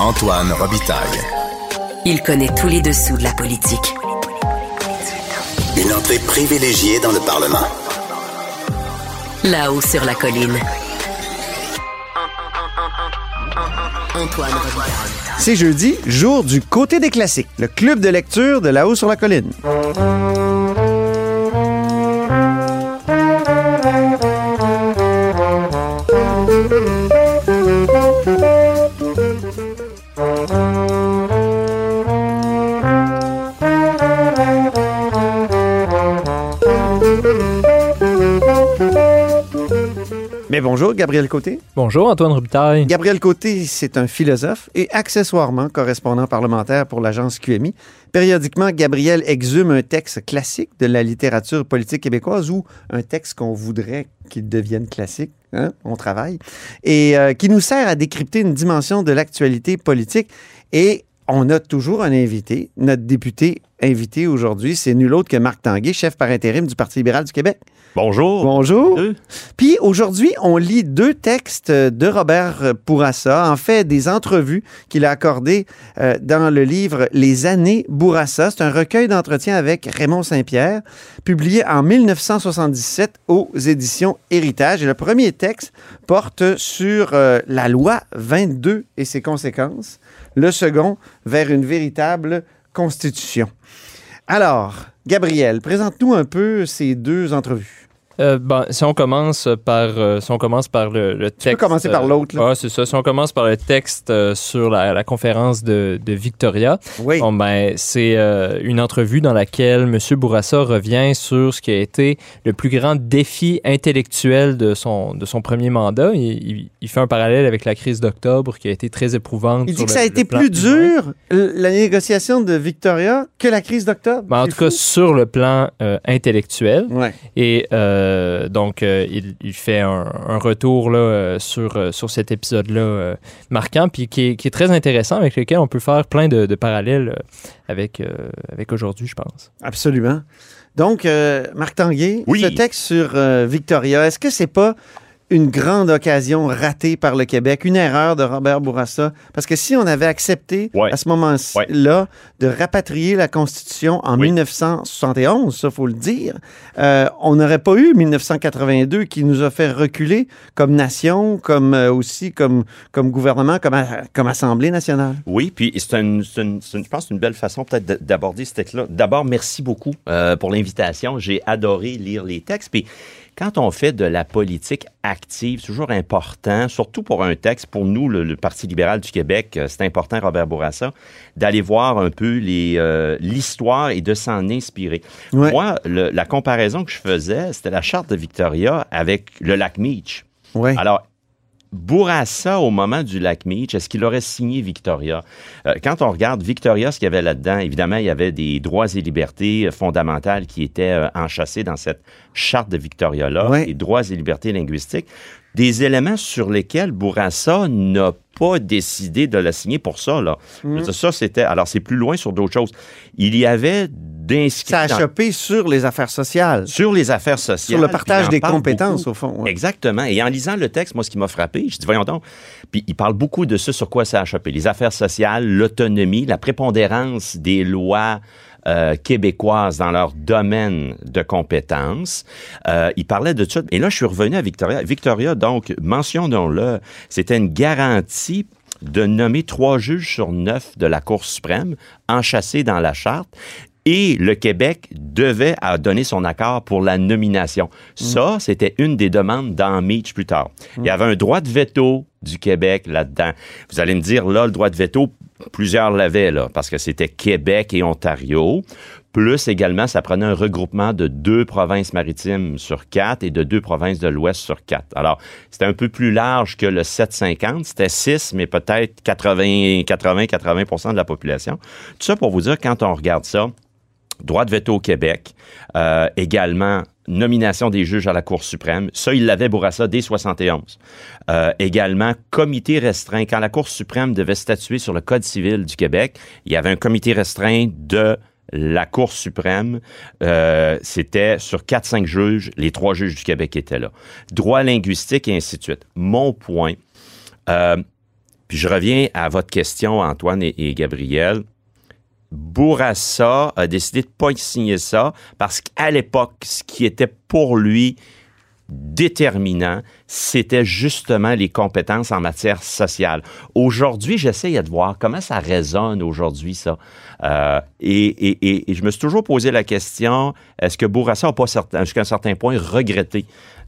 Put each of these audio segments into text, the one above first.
Antoine Robitaille. Il connaît tous les dessous de la politique. Une entrée privilégiée dans le Parlement. Là-haut sur la colline. Antoine Robitaille. C'est jeudi, jour du côté des classiques, le club de lecture de là-haut sur la colline. Gabriel Côté. Bonjour Antoine Robitaille. Gabriel Côté, c'est un philosophe et accessoirement correspondant parlementaire pour l'agence QMI. Périodiquement, Gabriel exhume un texte classique de la littérature politique québécoise ou un texte qu'on voudrait qu'il devienne classique. Hein? On travaille. Et euh, qui nous sert à décrypter une dimension de l'actualité politique. Et on a toujours un invité. Notre député invité aujourd'hui, c'est nul autre que Marc Tanguay, chef par intérim du Parti libéral du Québec. Bonjour. Bonjour. Puis aujourd'hui, on lit deux textes de Robert Bourassa, en fait des entrevues qu'il a accordées euh, dans le livre Les années Bourassa. C'est un recueil d'entretiens avec Raymond Saint-Pierre, publié en 1977 aux éditions Héritage. Et le premier texte porte sur euh, la loi 22 et ses conséquences. Le second, vers une véritable constitution. Alors, Gabriel, présente-nous un peu ces deux entrevues. Euh, ben, si on commence par, euh, si on commence par le, le texte. Tu peux commencer par l'autre. Ah, c'est ça. Si on commence par le texte euh, sur la, la conférence de, de, Victoria, Oui. bon, ben, c'est euh, une entrevue dans laquelle M. Bourassa revient sur ce qui a été le plus grand défi intellectuel de son, de son premier mandat. Il, il, il fait un parallèle avec la crise d'octobre qui a été très éprouvante. Il dit que le- ça a été plus dur, euh, la négociation de Victoria, que la crise d'octobre. Ben, en tout cas, sur le plan euh, intellectuel. Ouais. Et euh, donc, euh, il, il fait un, un retour là, euh, sur, euh, sur cet épisode-là euh, marquant, puis qui est, qui est très intéressant, avec lequel on peut faire plein de, de parallèles euh, avec, euh, avec aujourd'hui, je pense. Absolument. Donc, euh, Marc Tanguay, Oui. ce texte sur euh, Victoria, est-ce que c'est pas une grande occasion ratée par le Québec, une erreur de Robert Bourassa? Parce que si on avait accepté Ouais. à ce moment-là de rapatrier la Constitution en Oui. 1971, ça faut le dire, euh, on n'aurait pas eu 1982 qui nous a fait reculer comme nation, comme euh, aussi comme, comme gouvernement, comme, comme Assemblée nationale. Oui, puis c'est je pense, une belle façon peut-être d'aborder ce texte-là. D'abord, merci beaucoup euh, pour l'invitation. J'ai adoré lire les textes. Puis quand on fait de la politique active, c'est toujours important, surtout pour un texte, pour nous, le, le Parti libéral du Québec, euh, c'est important, Robert Bourassa, d'aller voir un peu euh, l'histoire et de s'en inspirer. Ouais. Moi, le- la comparaison que je faisais, c'était la charte de Victoria avec le lac Meach. Ouais. Alors, Bourassa, au moment du lac Meach, est-ce qu'il aurait signé Victoria? Euh, quand on regarde Victoria, ce qu'il y avait là-dedans, évidemment, il y avait des droits et libertés euh, fondamentales qui étaient euh, enchâssés dans cette charte de Victoria-là, les droits et libertés linguistiques, des éléments sur lesquels Bourassa n'a pas décidé de la signer pour ça. Là. Dire, Ça, c'était... Alors, c'est plus loin sur d'autres choses. Il y avait Ça a dans- chopé sur les affaires sociales, sur les affaires sociales. sur le partage des compétences, beaucoup. au fond. ouais. Exactement. Et en lisant le texte, moi, ce qui m'a frappé, je dis, voyons donc. Puis il parle beaucoup de ce sur quoi ça a chopé. Les affaires sociales, l'autonomie, la prépondérance des lois euh, québécoises dans leur domaine de compétences. Euh, il parlait de tout ça. Et là, je suis revenu à Victoria. Victoria, donc, mentionnons-le, c'était une garantie de nommer trois juges sur neuf de la Cour suprême, enchâssés dans la charte. Et le Québec devait donner son accord pour la nomination. Ça, c'était une des demandes dans Meach plus tard. Il y avait un droit de veto du Québec là-dedans. Vous allez me dire, là, le droit de veto, plusieurs l'avaient, là, parce que c'était Québec et Ontario. Plus également, ça prenait un regroupement de deux provinces maritimes sur quatre et de deux provinces de l'Ouest sur quatre. Alors, c'était un peu plus large que le 750. C'était 6, mais peut-être 80, 80, 80 de la population. Tout ça pour vous dire, quand on regarde ça, droit de veto au Québec, euh, également nomination des juges à la Cour suprême. Ça, il l'avait Bourassa dès 71. Euh, également, comité restreint. Quand la Cour suprême devait statuer sur le Code civil du Québec, il y avait un comité restreint de la Cour suprême, euh, c'était sur 4-5 juges, les trois juges du Québec étaient là. Droit linguistique et ainsi de suite. Mon point, puis je reviens à votre question, Antoine et Gabriel. Bourassa a décidé de pas signer ça parce qu'à l'époque, ce qui était pour lui déterminant, c'était justement les compétences en matière sociale. Aujourd'hui, j'essaie de voir comment ça résonne aujourd'hui, ça. Euh, et, je me suis toujours posé la question, est-ce que Bourassa n'a pas, jusqu'à un certain point, regretté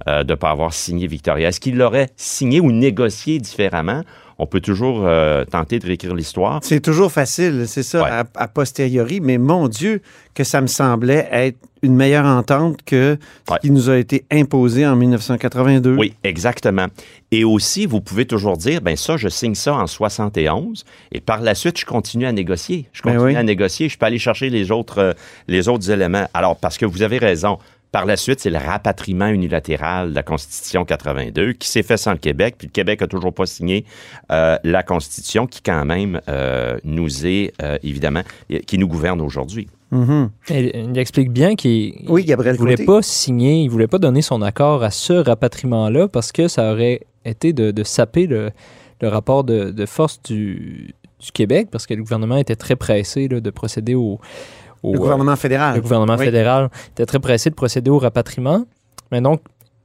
euh, de ne pas avoir signé Victoria? Est-ce qu'il l'aurait signé ou négocié différemment? On peut toujours euh, tenter de réécrire l'histoire. C'est toujours facile, c'est ça, Ouais. à, à posteriori, mais mon Dieu, que ça me semblait être une meilleure entente que ce Ouais. qui nous a été imposé en 1982. Oui, exactement. Et aussi, vous pouvez toujours dire, ben ça, je signe ça en 71, et par la suite, je continue à négocier. Je Ben continue oui. à négocier, je peux aller chercher les autres, euh, les autres éléments. Alors, parce que vous avez raison. Par la suite, c'est le rapatriement unilatéral de la Constitution 82 qui s'est fait sans le Québec, puis le Québec a toujours pas signé euh, la Constitution qui, quand même, euh, nous est, euh, évidemment, qui nous gouverne aujourd'hui. Il explique bien qu'il Oui, ne voulait Côté. pas signer, il voulait pas donner son accord à ce rapatriement-là parce que ça aurait été de, de saper le, le rapport de, de force du, du Québec parce que le gouvernement était très pressé là, de procéder au, au, Le euh, gouvernement fédéral. le gouvernement Oui. fédéral était très pressé de procéder au rapatriement. Mais donc,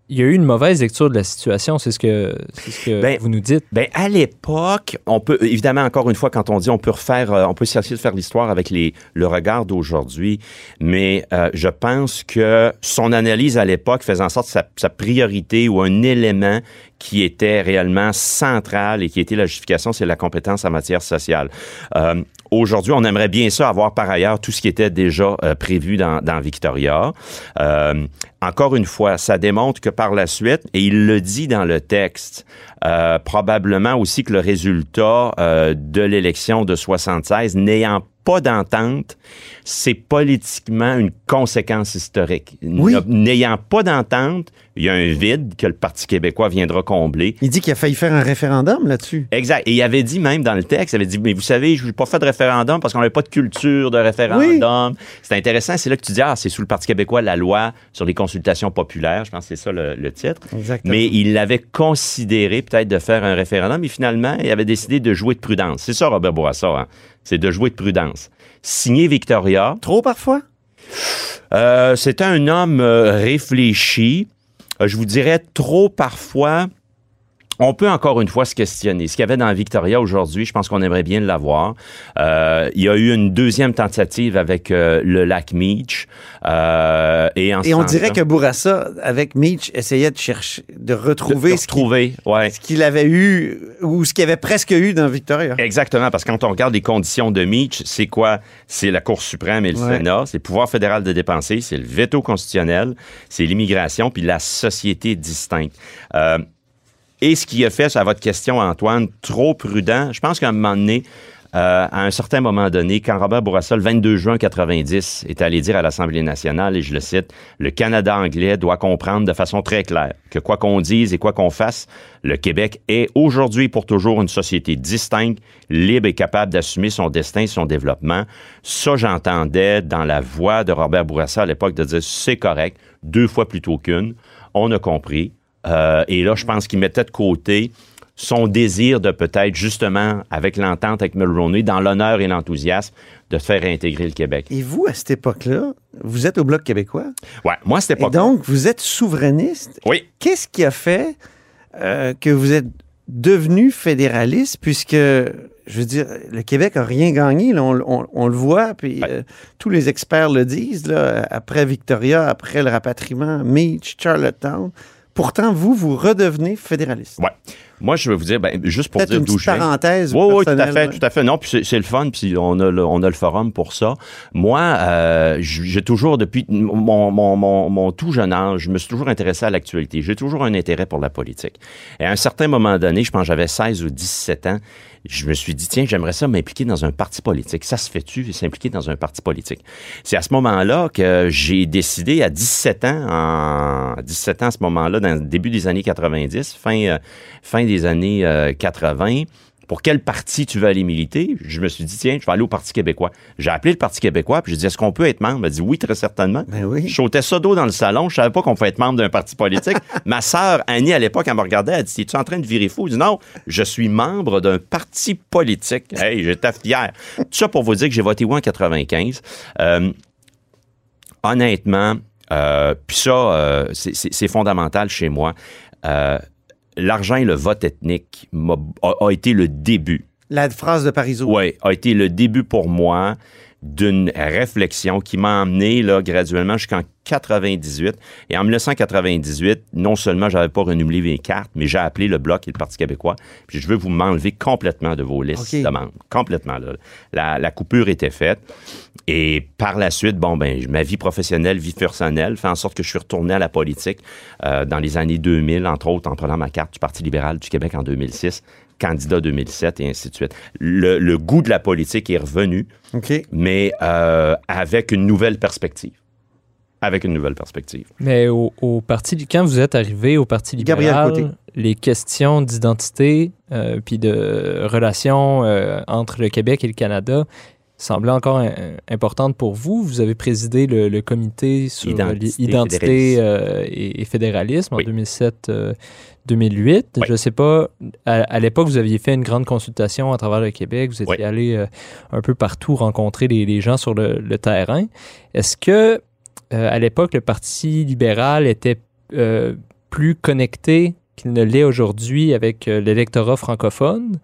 il y a eu une mauvaise lecture de la situation, c'est ce que, c'est ce que Ben, vous nous dites. Ben à l'époque, on peut évidemment encore une fois quand on dit on peut refaire, euh, on peut essayer de faire l'histoire avec les le regard d'aujourd'hui, mais euh, je pense que son analyse à l'époque faisait en sorte que sa, sa priorité ou un élément qui était réellement central et qui était la justification, c'est la compétence en matière sociale. Euh, Aujourd'hui, on aimerait bien ça avoir par ailleurs tout ce qui était déjà euh, prévu dans, dans Victoria. Euh, encore une fois, ça démontre que par la suite, et il le dit dans le texte, euh, probablement aussi que le résultat euh, de l'élection de 76, n'ayant pas d'entente, c'est politiquement une conséquence historique. Oui. N'ayant pas d'entente, il y a un vide que le Parti québécois viendra combler. Il dit qu'il a failli faire un référendum là-dessus. Exact. Et il avait dit même dans le texte, il avait dit, mais vous savez, je n'ai pas fait de référendum parce qu'on n'avait pas de culture de référendum. C'est intéressant. C'est là que tu dis, ah, c'est sous le Parti québécois la loi sur les consultations populaires. Je pense que c'est ça le, le titre. Exactement. Mais il avait considéré peut-être de faire un référendum et finalement, il avait décidé de jouer de prudence. C'est ça, Robert Bourassa. Hein? C'est de jouer de prudence. Signer Victoria, Trop parfois? euh, c'est un homme euh, réfléchi. Euh, je vous dirais trop parfois. On peut encore une fois se questionner. Ce qu'il y avait dans Victoria aujourd'hui, je pense qu'on aimerait bien l'avoir. Euh, il y a eu une deuxième tentative avec euh, le lac Meach. Euh, et en Et on dirait que Bourassa, avec Meach, essayait de chercher, de retrouver de ce qu'il retrouver, ouais. ce qu'il avait eu ou ce qu'il avait presque eu dans Victoria. Exactement, parce que quand on regarde les conditions de Meach, c'est quoi? C'est la Cour suprême et le Ouais. Sénat, c'est le pouvoir fédéral de dépenser, c'est le veto constitutionnel, c'est l'immigration, puis la société distincte. Et ce qui a fait, à votre question, Antoine, trop prudent, je pense qu'à un moment donné, euh, à un certain moment donné, quand Robert Bourassa, le 22 juin 90, est allé dire à l'Assemblée nationale, et je le cite, le Canada anglais doit comprendre de façon très claire que quoi qu'on dise et quoi qu'on fasse, le Québec est aujourd'hui pour toujours une société distincte, libre et capable d'assumer son destin son développement. Ça, j'entendais dans la voix de Robert Bourassa à l'époque de dire c'est correct, deux fois plutôt qu'une. On a compris. Euh, et là, je pense qu'il mettait de côté son désir de peut-être justement, avec l'entente avec Mulroney, dans l'honneur et l'enthousiasme, de faire réintégrer le Québec. Et vous, à cette époque-là, vous êtes au Bloc québécois? Ouais, moi, c'était Et pas donc, vous êtes souverainiste. Oui. Qu'est-ce qui a fait euh, que vous êtes devenu fédéraliste, puisque, je veux dire, le Québec a rien gagné, là, on, on- on le voit, puis Ouais. euh, tous les experts le disent, là, après Victoria, après le rapatriement, Meach, Charlottetown. Pourtant, vous, vous redevenez fédéraliste. Ouais. Moi, je vais vous dire, ben, juste pour dire une d'où je viens. parenthèse. Oui, oui, tout à fait, tout à fait. Non, puis c'est- le fun, puis on a le, on a le forum pour ça. Moi, euh, j'ai toujours, depuis mon, mon, mon, mon tout jeune âge, je me suis toujours intéressé à l'actualité. J'ai toujours un intérêt pour la politique. Et à un certain moment donné, je pense que j'avais 16 ou 17 ans, je me suis dit, tiens, j'aimerais ça m'impliquer dans un parti politique. Ça se fait-tu, s'impliquer dans un parti politique? C'est à ce moment-là que j'ai décidé, à 17 ans, en, à 17 ans à ce moment-là, dans le début des années 90, fin, euh, fin des années euh, 80, pour quel parti tu veux aller militer? Je me suis dit, tiens, je vais aller au Parti québécois. J'ai appelé le Parti québécois, puis j'ai dit, est-ce qu'on peut être membre? Il m'a dit, oui, très certainement. Ben oui. Je sautais ça d'eau dans le salon. Je savais pas qu'on pouvait être membre d'un parti politique. Ma sœur, Annie, à l'époque, elle me regardait, elle dit, es-tu en train de virer fou? Je dis, non, je suis membre d'un parti politique. Hey, j'étais fier. Tout ça pour vous dire que j'ai voté oui en 95. Euh, honnêtement, euh, puis ça, euh, c'est- fondamental chez moi. Euh, L'argent et le vote ethnique a été le début La phrase de Parisot. oui, a été le début pour moi d'une réflexion qui m'a emmené là, graduellement jusqu'en 98. Et en 1998, non seulement j'avais pas renouvelé mes cartes, mais j'ai appelé le Bloc et le Parti québécois. Puis je veux vous m'enlever complètement de vos listes OK. de membres. Complètement. Là. La, la coupure était faite. Et par la suite, bon, ben, ma vie professionnelle, vie personnelle, fait en sorte que je suis retourné à la politique euh, dans les années 2000, entre autres en prenant ma carte du Parti libéral du Québec en 2006, candidat 2007 et ainsi de suite. Le, le goût de la politique est revenu, mais euh, avec une nouvelle perspective. Avec une nouvelle perspective. Mais au, au parti, quand vous êtes arrivé au Parti libéral, les questions d'identité euh, puis de relations euh, entre le Québec et le Canada semblaient encore un- importantes pour vous. Vous avez présidé le, le comité sur Identité, l'identité euh, et, et fédéralisme Oui. en 2007. 2008. Oui. Je ne sais pas, à, à l'époque, vous aviez fait une grande consultation à travers le Québec. Vous étiez Oui. allé euh, un peu partout rencontrer les, les gens sur le, le terrain. Est-ce que, euh, à l'époque, le Parti libéral était euh, plus connecté qu'il ne l'est aujourd'hui avec l'électorat francophone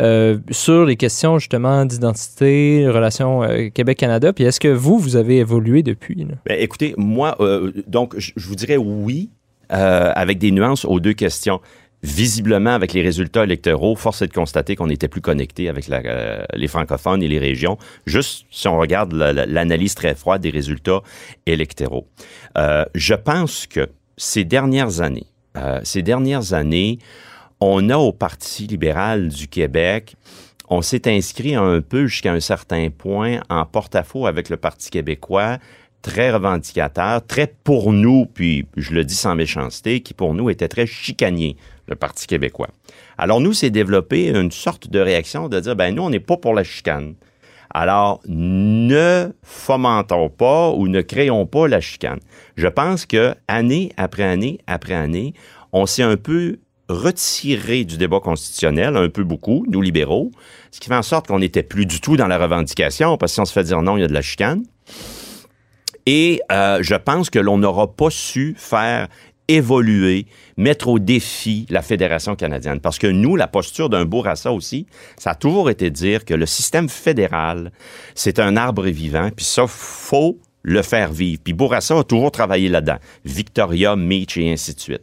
euh, sur les questions justement d'identité, relations euh, Québec-Canada? Puis est-ce que vous, vous avez évolué depuis? là? Ben, écoutez, moi, euh, donc, je vous dirais oui, euh, avec des nuances aux deux questions. Visiblement, avec les résultats électoraux, force est de constater qu'on était plus connecté avec euh, les francophones et les régions, juste si on regarde la- la- l'analyse très froide des résultats électoraux. Euh, je pense que ces dernières années, ces dernières années, on a au Parti libéral du Québec, on s'est inscrit un peu jusqu'à un certain point en porte-à-faux avec le Parti québécois, très revendicateur, très pour nous, puis je le dis sans méchanceté, qui pour nous était très chicanier, le Parti québécois. Alors nous, c'est développé une sorte de réaction de dire, ben nous, on n'est pas pour la chicane. Alors, ne fomentons pas ou ne créons pas la chicane. Je pense que année après année après année, on s'est un peu retiré du débat constitutionnel, un peu beaucoup, nous libéraux, ce qui fait en sorte qu'on n'était plus du tout dans la revendication, parce que si on se fait dire non, il y a de la chicane. Et euh, je pense que l'on n'aura pas su faire évoluer, mettre au défi la Fédération canadienne. Parce que nous, la posture d'un Bourassa aussi, ça a toujours été de dire que le système fédéral, c'est un arbre vivant, puis ça, faut le faire vivre. Puis Bourassa a toujours travaillé là-dedans. Victoria, Meach et ainsi de suite.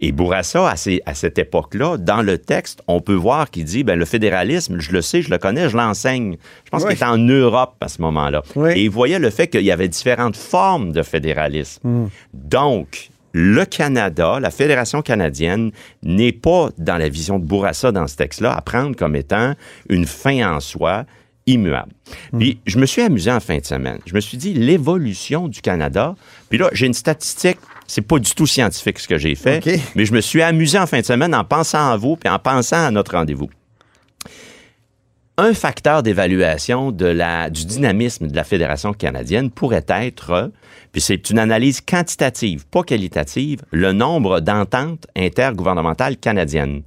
Et Bourassa, à, ces- à cette époque-là, dans le texte, on peut voir qu'il dit, ben, le fédéralisme, je le sais, je le connais, je l'enseigne. Je pense Oui. qu'il était en Europe à ce moment-là. Oui. Et il voyait le fait qu'il y avait différentes formes de fédéralisme. Donc, le Canada, la Fédération canadienne, n'est pas dans la vision de Bourassa dans ce texte-là à prendre comme étant une fin en soi immuable. Puis, je me suis amusé en fin de semaine. Je me suis dit, l'évolution du Canada, puis là, j'ai une statistique, c'est pas du tout scientifique ce que j'ai fait, mais je me suis amusé en fin de semaine en pensant à vous, puis en pensant à notre rendez-vous un facteur d'évaluation de la, du dynamisme de la Fédération canadienne pourrait être, puis c'est une analyse quantitative, pas qualitative, le nombre d'ententes intergouvernementales canadiennes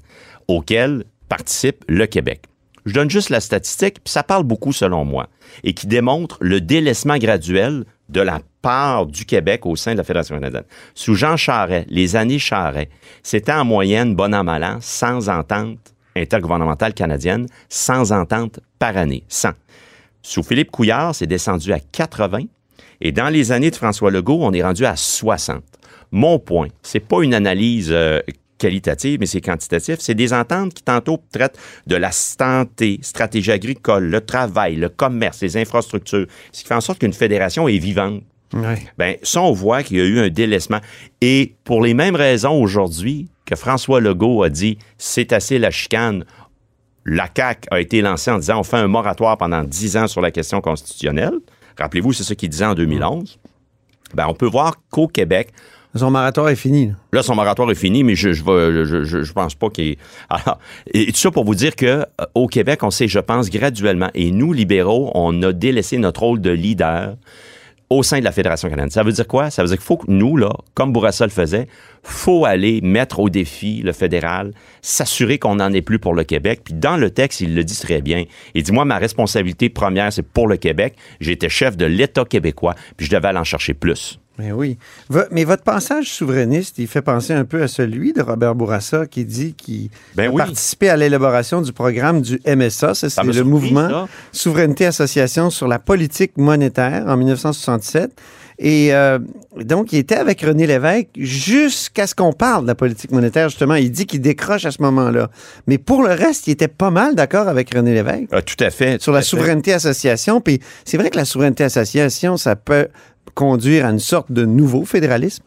auxquelles participe le Québec. Je donne juste la statistique, puis ça parle beaucoup selon moi, et qui démontre le délaissement graduel de la part du Québec au sein de la Fédération canadienne. Sous Jean Charest, les années Charest, c'était en moyenne, bon an, mal an, sans entente intergouvernementale canadienne, sans entente par année, 100. Sous Philippe Couillard, c'est descendu à 80. Et dans les années de François Legault, on est rendu à 60. Mon point, c'est pas une analyse euh, qualitative, mais c'est quantitatif. C'est des ententes qui tantôt traitent de la santé, stratégie agricole, le travail, le commerce, les infrastructures, ce qui fait en sorte qu'une fédération est vivante. Ouais. Ben, ça, on voit qu'il y a eu un délaissement. Et pour les mêmes raisons aujourd'hui que François Legault a dit c'est assez la chicane, la CAQ a été lancée en disant on fait un moratoire pendant 10 ans sur la question constitutionnelle. Rappelez-vous, c'est ce qu'il disait en 2011. Ben, on peut voir qu'au Québec, Son moratoire est fini. là. Son moratoire est fini, mais je je, pense pas qu'il. Alors, et tout ça pour vous dire que euh, au Québec, on s'est, je pense, graduellement, et nous, libéraux, on a délaissé notre rôle de leader au sein de la Fédération canadienne. Ça veut dire quoi? Ça veut dire qu'il faut que nous, là, comme Bourassa le faisait, faut aller mettre au défi le fédéral, s'assurer qu'on n'en est plus pour le Québec. Puis dans le texte, il le dit très bien. Il dit, moi, ma responsabilité première, c'est pour le Québec. J'étais chef de l'État québécois, puis je devais aller en chercher plus. Mais oui. Mais votre passage souverainiste, il fait penser un peu à celui de Robert Bourassa qui dit qu'il Ben a oui. participé à l'élaboration du programme du MSA. C'est le surpris, mouvement ça. Souveraineté Association sur la politique monétaire en 1967. Et euh, donc, il était avec René Lévesque jusqu'à ce qu'on parle de la politique monétaire, justement. Il dit qu'il décroche à ce moment-là. Mais pour le reste, il était pas mal d'accord avec René Lévesque Ah, tout à fait. sur la fait. souveraineté association. Puis c'est vrai que la souveraineté association, ça peut conduire à une sorte de nouveau fédéralisme?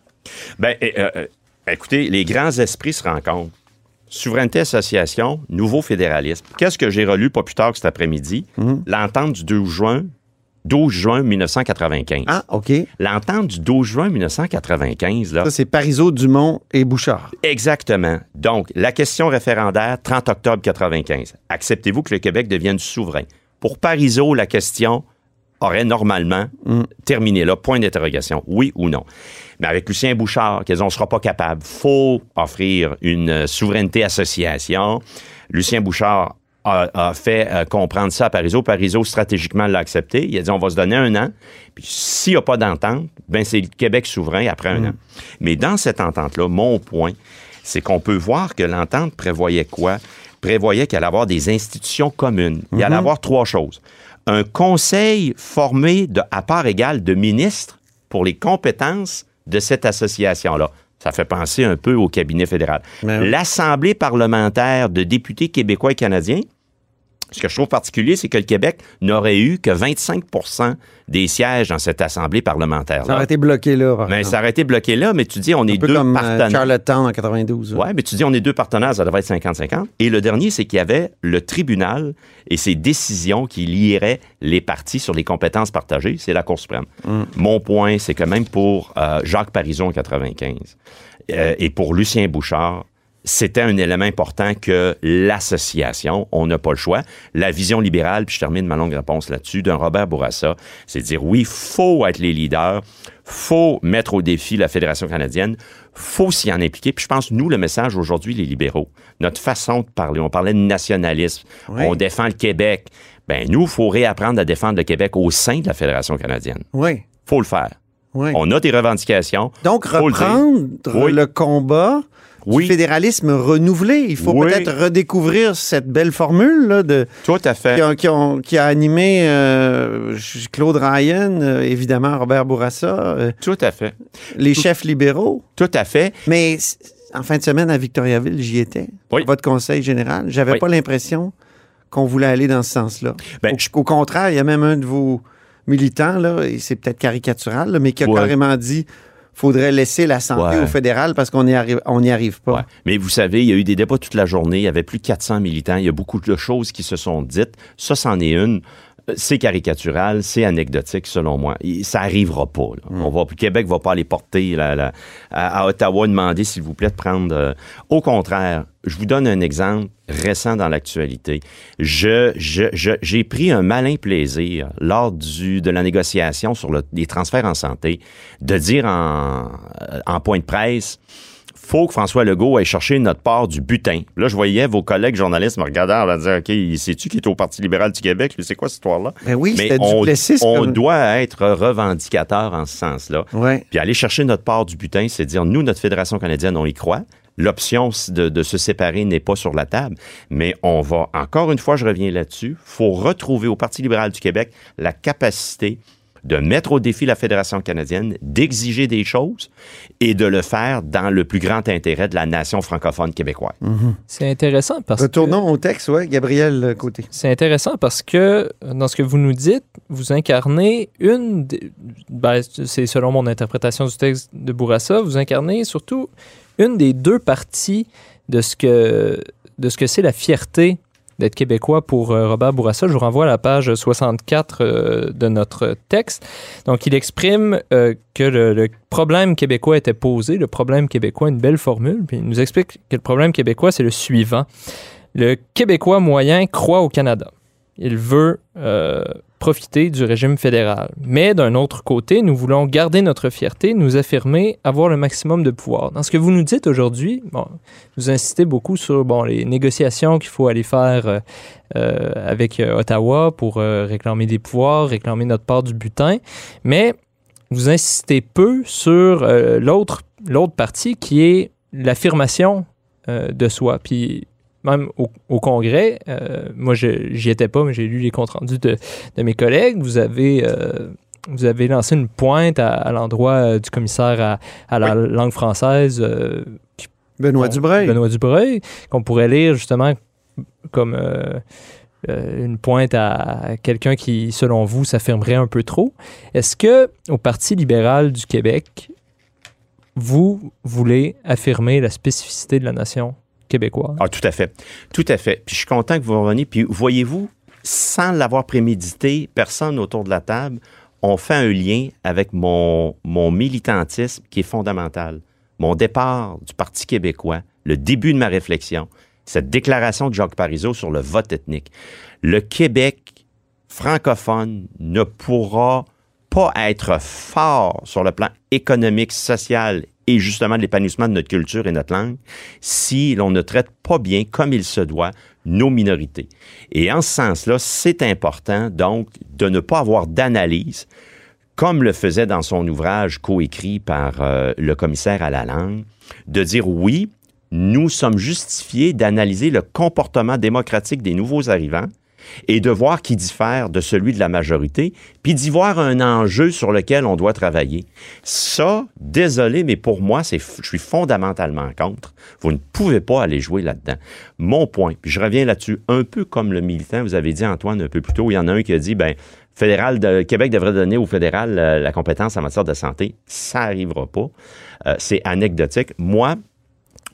Ben, euh, euh, écoutez, les grands esprits se rencontrent. Souveraineté Association, nouveau fédéralisme. Qu'est-ce que j'ai relu pas plus tard que cet après-midi? Mhm. L'entente du 12 juin, 12 juin 1995. Ah, OK. L'entente du 12 juin 1995, là, Ça, c'est Parizeau, Dumont et Bouchard. Exactement. Donc, la question référendaire, 30 octobre 95. Acceptez-vous que le Québec devienne souverain? Pour Parizeau, la question aurait normalement terminé là. Point d'interrogation. Oui ou non? Mais avec Lucien Bouchard, qu'ils ne sera pas capable? faut offrir une euh, souveraineté association. Lucien Bouchard a, a fait euh, comprendre ça à Parizeau. Parizeau, stratégiquement, l'a accepté. Il a dit, on va se donner un an. Puis s'il n'y a pas d'entente, ben c'est le Québec souverain après un an. Mais dans cette entente-là, mon point, c'est qu'on peut voir que l'entente prévoyait quoi? Prévoyait qu'il allait avoir des institutions communes. Il allait avoir trois choses. Un conseil formé de, à part égale de ministres pour les compétences de cette association-là. Ça fait penser un peu au cabinet fédéral. Ben. L'Assemblée parlementaire de députés québécois et canadiens, ce que je trouve particulier, c'est que le Québec n'aurait eu que 25% des sièges dans cette Assemblée parlementaire. Ça aurait été bloqué là. par Mais exemple. ça aurait été bloqué là, mais tu dis, on est peu deux comme euh, partenaires. Charlottetown en 92. Ouais, mais tu dis on est deux partenaires, ça devrait être 50-50. Et le dernier, c'est qu'il y avait le tribunal et ses décisions qui lieraient les partis sur les compétences partagées, c'est la Cour suprême. Mon point, c'est que même pour euh, Jacques Parizeau en 95 euh, et pour Lucien Bouchard, c'était un élément important que l'association, on n'a pas le choix. La vision libérale, puis je termine ma longue réponse là-dessus, d'un Robert Bourassa, c'est de dire oui, faut être les leaders, faut mettre au défi la Fédération canadienne, faut s'y en impliquer. Puis je pense, nous, le message aujourd'hui, les libéraux, notre façon de parler, on parlait de nationalisme, Oui. on défend le Québec. Ben nous, il faut réapprendre à défendre le Québec au sein de la Fédération canadienne. Oui. faut le faire. oui. On a des revendications. Donc, faut le reprendre Oui. le combat Oui. du fédéralisme renouvelé. Il faut Oui. peut-être redécouvrir cette belle formule là, de, Tout à fait. qui, a, qui ont- qui a animé euh, Claude Ryan, euh, évidemment Robert Bourassa, euh, Tout à fait. les chefs libéraux. Tout à fait. Mais en fin de semaine à Victoriaville, j'y étais. Oui. Votre conseil général. J'avais pas l'impression qu'on voulait aller dans ce sens-là. Ben, au, au contraire, il y a même un de vos militants, là, et c'est peut-être caricatural, là, mais qui a carrément dit faudrait laisser la santé Ouais. au fédéral parce qu'on n'y arrive, on arrive pas. Ouais. Mais vous savez, il y a eu des débats toute la journée. Il y avait plus de 400 militants. Il y a beaucoup de choses qui se sont dites. Ça, c'en est une. C'est caricatural, c'est anecdotique, selon moi. Ça arrivera pas. là. On va, Québec va pas aller porter la- la- à, Ottawa demander, s'il vous plaît, de prendre. euh, Au contraire, je vous donne un exemple récent dans l'actualité. Je, je, je- j'ai pris un malin plaisir lors du, de la négociation sur le- les transferts en santé de dire en, euh, en point de presse faut que François Legault aille chercher notre part du butin. Là, je voyais vos collègues journalistes me regarder en dire OK, sais-tu qui est au Parti libéral du Québec? C'est quoi cette histoire-là? Ben oui, Mais on, Duplessis. on comme- doit être revendicateur en ce sens-là. Ouais. Puis aller chercher notre part du butin, c'est dire nous, notre Fédération canadienne, on y croit. L'option de, de se séparer n'est pas sur la table, mais on va, encore une fois, je reviens là-dessus, faut retrouver au Parti libéral du Québec la capacité de mettre au défi la Fédération canadienne, d'exiger des choses et de le faire dans le plus grand intérêt de la nation francophone québécoise. C'est intéressant parce que... Retournons au texte, ouais, Gabriel euh, Côté. C'est intéressant parce que dans ce que vous nous dites, vous incarnez une, des- ben, c'est selon mon interprétation du texte de Bourassa, vous incarnez surtout une des deux parties de ce que de ce que c'est la fierté d'être québécois pour euh, Robert Bourassa. Je vous renvoie à la page 64 euh, de notre texte. Donc, il exprime euh, que le, le problème québécois était posé. Le problème québécois, une belle formule. Puis il nous explique que le problème québécois, c'est le suivant. Le Québécois moyen croit au Canada. Il veut euh, profiter du régime fédéral. Mais d'un autre côté, nous voulons garder notre fierté, nous affirmer, avoir le maximum de pouvoir. Dans ce que vous nous dites aujourd'hui, bon, vous insistez beaucoup sur bon, les négociations qu'il faut aller faire euh, euh, avec Ottawa pour réclamer des pouvoirs, réclamer notre part du butin, mais vous insistez peu sur l'autre l'autre partie qui est l'affirmation de soi. Puis même au, au Congrès, euh, moi je j'y étais pas, mais j'ai lu les comptes rendus de, de mes collègues. Vous avez euh, vous avez lancé une pointe à, à l'endroit euh, du commissaire à, à la langue française, euh, Benoît Dubreuil. Benoît Dubreuil, qu'on pourrait lire justement comme euh, une pointe à quelqu'un qui, selon vous, s'affirmerait un peu trop. Est-ce que au Parti libéral du Québec, vous voulez affirmer la spécificité de la nation? Québécoise? Ah, tout à fait. Tout à fait. Puis je suis content que vous reveniez. Puis voyez-vous, sans l'avoir prémédité, personne autour de la table, on fait un lien avec mon, mon militantisme qui est fondamental. Mon départ du Parti québécois, le début de ma réflexion, cette déclaration de Jacques Parizeau sur le vote ethnique. Le Québec francophone ne pourra pas être fort sur le plan économique, social et justement l'épanouissement de notre culture et notre langue si l'on ne traite pas bien, comme il se doit, nos minorités. Et en ce sens-là, c'est important donc de ne pas avoir d'analyse, comme le faisait dans son ouvrage coécrit par euh, le commissaire à la langue, de dire oui, nous sommes justifiés d'analyser le comportement démocratique des nouveaux arrivants et de voir qui diffère de celui de la majorité, puis d'y voir un enjeu sur lequel on doit travailler. Ça, désolé, mais pour moi, c'est, je suis fondamentalement contre. Vous ne pouvez pas aller jouer là-dedans. Mon point, puis je reviens là-dessus, un peu comme le militant, vous avez dit, Antoine, un peu plus tôt, il y en a un qui a dit, ben, fédéral de Québec devrait donner au fédéral euh, la compétence en matière de santé. Ça n'arrivera pas. Euh, c'est anecdotique. Moi,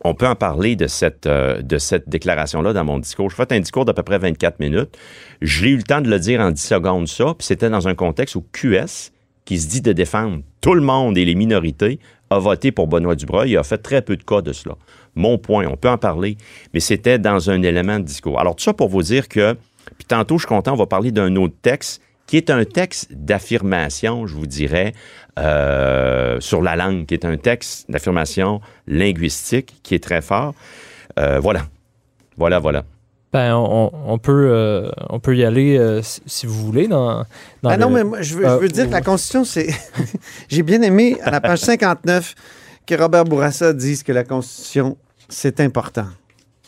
on peut en parler de cette, euh, de cette déclaration-là dans mon discours. Je fais un discours d'à peu près 24 minutes. J'ai eu le temps de le dire en 10 secondes, ça, puis c'était dans un contexte où QS, qui se dit de défendre tout le monde et les minorités, a voté pour Benoît Dubreuil et a fait très peu de cas de cela. Mon point, on peut en parler, mais c'était dans un élément de discours. Alors, tout ça pour vous dire que, puis tantôt, je suis content, on va parler d'un autre texte qui est un texte d'affirmation, je vous dirais, euh, sur la langue, qui est un texte d'affirmation linguistique qui est très fort. Euh, voilà. Voilà, voilà. Ben, on, on peut, euh, on peut y aller euh, si, vous voulez dans, dans Ah non, mais moi, je veux, je Euh, veux dire que la. Constitution, c'est. J'ai bien aimé à la page 59 que Robert Bourassa dise que la Constitution, c'est important.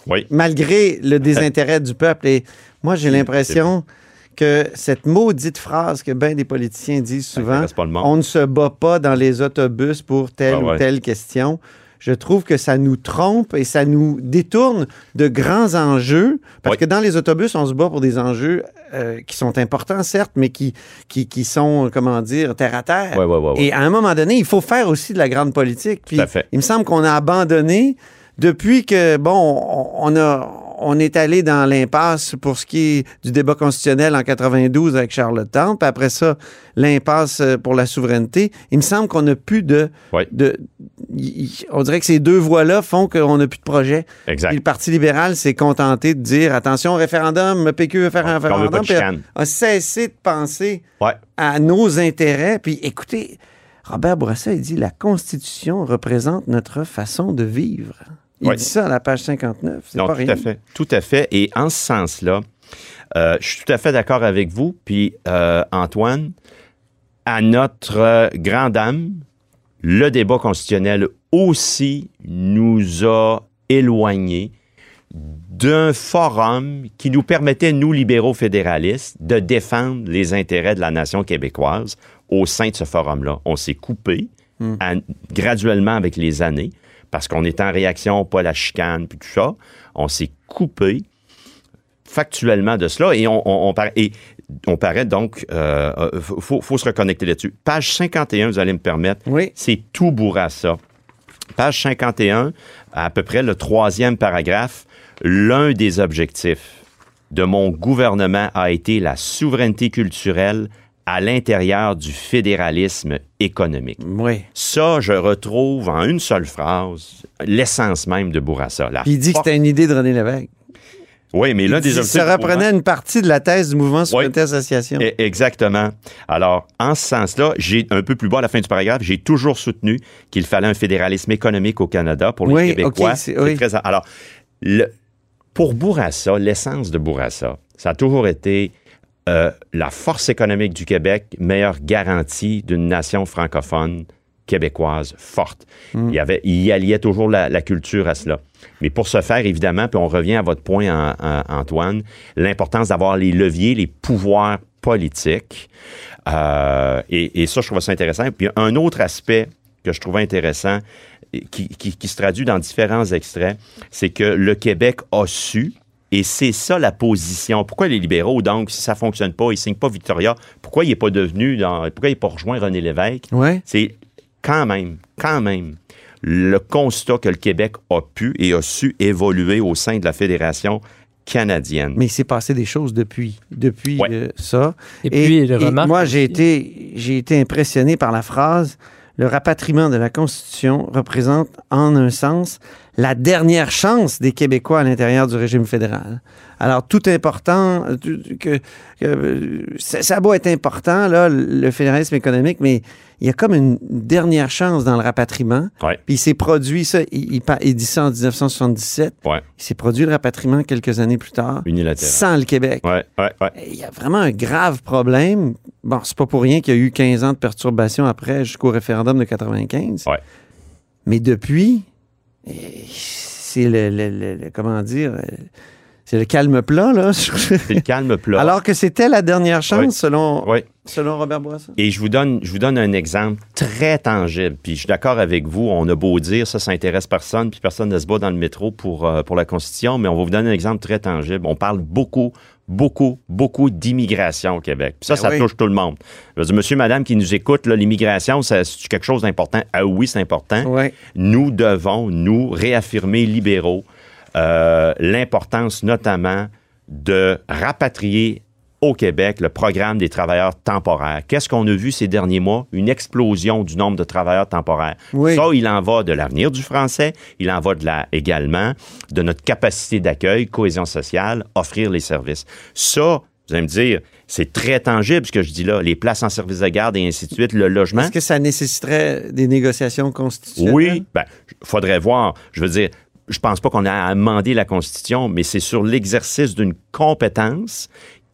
Oui. Malgré le désintérêt du peuple. Et moi, j'ai l'impression que cette maudite phrase que bien des politiciens disent souvent, on ne se bat pas dans les autobus pour telle Ah ou telle question. Je trouve que ça nous trompe et ça nous détourne de grands enjeux. Parce Oui. que dans les autobus, on se bat pour des enjeux euh, qui sont importants, certes, mais qui, qui, qui sont, comment dire, terre à terre. Et à un moment donné, il faut faire aussi de la grande politique. Puis, à fait. il me semble qu'on a abandonné depuis que, bon, on, a, on est allé dans l'impasse pour ce qui est du débat constitutionnel en 92 avec Charlottetown, puis après ça, l'impasse euh, pour la souveraineté. Il me semble qu'on n'a plus de, Oui. de y- on dirait que ces deux voies-là font qu'on n'a plus de projet. Exact. Puis le Parti libéral s'est contenté de dire attention, référendum, le PQ veut faire un référendum, puis a, a cessé de penser Ouais. à nos intérêts. Puis écoutez, Robert Bourassa, il dit la Constitution représente notre façon de vivre. Il dit ça à la page 59. C'est Non, pas tout rien. à fait. Tout à fait. Et en ce sens-là, euh, je suis tout à fait d'accord avec vous. Puis, euh, Antoine, à notre euh, grande dame, le débat constitutionnel aussi nous a éloignés d'un forum qui nous permettait, nous, libéraux fédéralistes, de défendre les intérêts de la nation québécoise au sein de ce forum-là. On s'est coupé à- graduellement avec les années parce qu'on est en réaction, pas la chicane, puis tout ça. On s'est coupé factuellement de cela et on, on, on par- et on paraît donc, euh, euh, faut, faut se reconnecter là-dessus. Page 51, vous allez me permettre, Oui. c'est tout Bourassa. Page 51, à peu près le troisième paragraphe, l'un des objectifs de mon gouvernement a été la souveraineté culturelle à l'intérieur du fédéralisme économique. Oui. Ça, je retrouve en une seule phrase l'essence même de Bourassa. Puis il dit que c'était une idée de René Lévesque. Oui, mais l'un des objectifs Ça reprenait une partie de la thèse du mouvement Souveraineté Association. E- Exactement. Alors, en ce sens-là, j'ai un peu plus bas à la fin du paragraphe, j'ai toujours soutenu qu'il fallait un fédéralisme économique au Canada pour les Oui, Québécois. c'est- oui. très- alors, le- pour Bourassa, l'essence de Bourassa, ça a toujours été euh, la force économique du Québec, meilleure garantie d'une nation francophone québécoise forte. Hmm. Il, y avait, il y alliait toujours la, la culture à cela. Mais pour ce faire, évidemment, puis on revient à votre point, en- en- Antoine, l'importance d'avoir les leviers, les pouvoirs politiques. Euh, et, et ça, je trouve ça intéressant. Puis un autre aspect que je trouvais intéressant, qui- qui se traduit dans différents extraits, c'est que le Québec a su, et c'est ça la position. Pourquoi les libéraux, donc, si ça ne fonctionne pas, ils ne signent pas Victoria, pourquoi il n'est pas devenu, dans, pourquoi il n'est pas rejoint René Lévesque? Ouais. C'est quand même, quand même, le constat que le Québec a pu et a su évoluer au sein de la Fédération canadienne. Mais il s'est passé des choses depuis, depuis Ouais. euh, ça. Et puis, remarque moi, j'ai été, j'ai été impressionné par la phrase Le rapatriement de la Constitution représente, en un sens, la dernière chance des Québécois à l'intérieur du régime fédéral. Alors, tout important, que, que, ça, a beau être important, là, le fédéralisme économique, mais il y a comme une dernière chance dans le rapatriement. Ouais. Puis il s'est produit ça, il, il dit ça en 1977. Ouais, Il s'est produit le rapatriement quelques années plus tard, unilatéral. sans le Québec. Ouais. Il y a vraiment un grave problème. Bon, c'est pas pour rien qu'il y a eu 15 ans de perturbations après jusqu'au référendum de 95. Ouais. Mais depuis, c'est le, le- le- le- comment dire, euh, c'est le calme plat, là. C'est le calme plat. Alors que c'était la dernière chance, Oui. selon, Robert Bourassa. Et je vous donne, je vous donne un exemple très tangible. Puis je suis d'accord avec vous. On a beau dire ça, ça intéresse personne, puis personne ne se bat dans le métro pour, euh, pour la Constitution, mais on va vous donner un exemple très tangible. On parle beaucoup, beaucoup, beaucoup d'immigration au Québec. Puis ça, Ben ça oui. touche tout le monde. Je veux dire, monsieur, madame qui nous écoute, l'immigration, c'est quelque chose d'important? Ah oui, c'est important. Nous devons, nous, réaffirmer libéraux euh, l'importance notamment de rapatrier au Québec le programme des travailleurs temporaires. Qu'est-ce qu'on a vu ces derniers mois? Une explosion du nombre de travailleurs temporaires. Oui. Ça, il en va de l'avenir du français, il en va de la, également de notre capacité d'accueil, cohésion sociale, offrir les services. Ça, vous allez me dire, c'est très tangible ce que je dis là, les places en service de garde et ainsi de suite, le logement. Est-ce que ça nécessiterait des négociations constitutionnelles? Oui, ben, faudrait voir. Je veux dire, je pense pas qu'on a à amender la Constitution, mais c'est sur l'exercice d'une compétence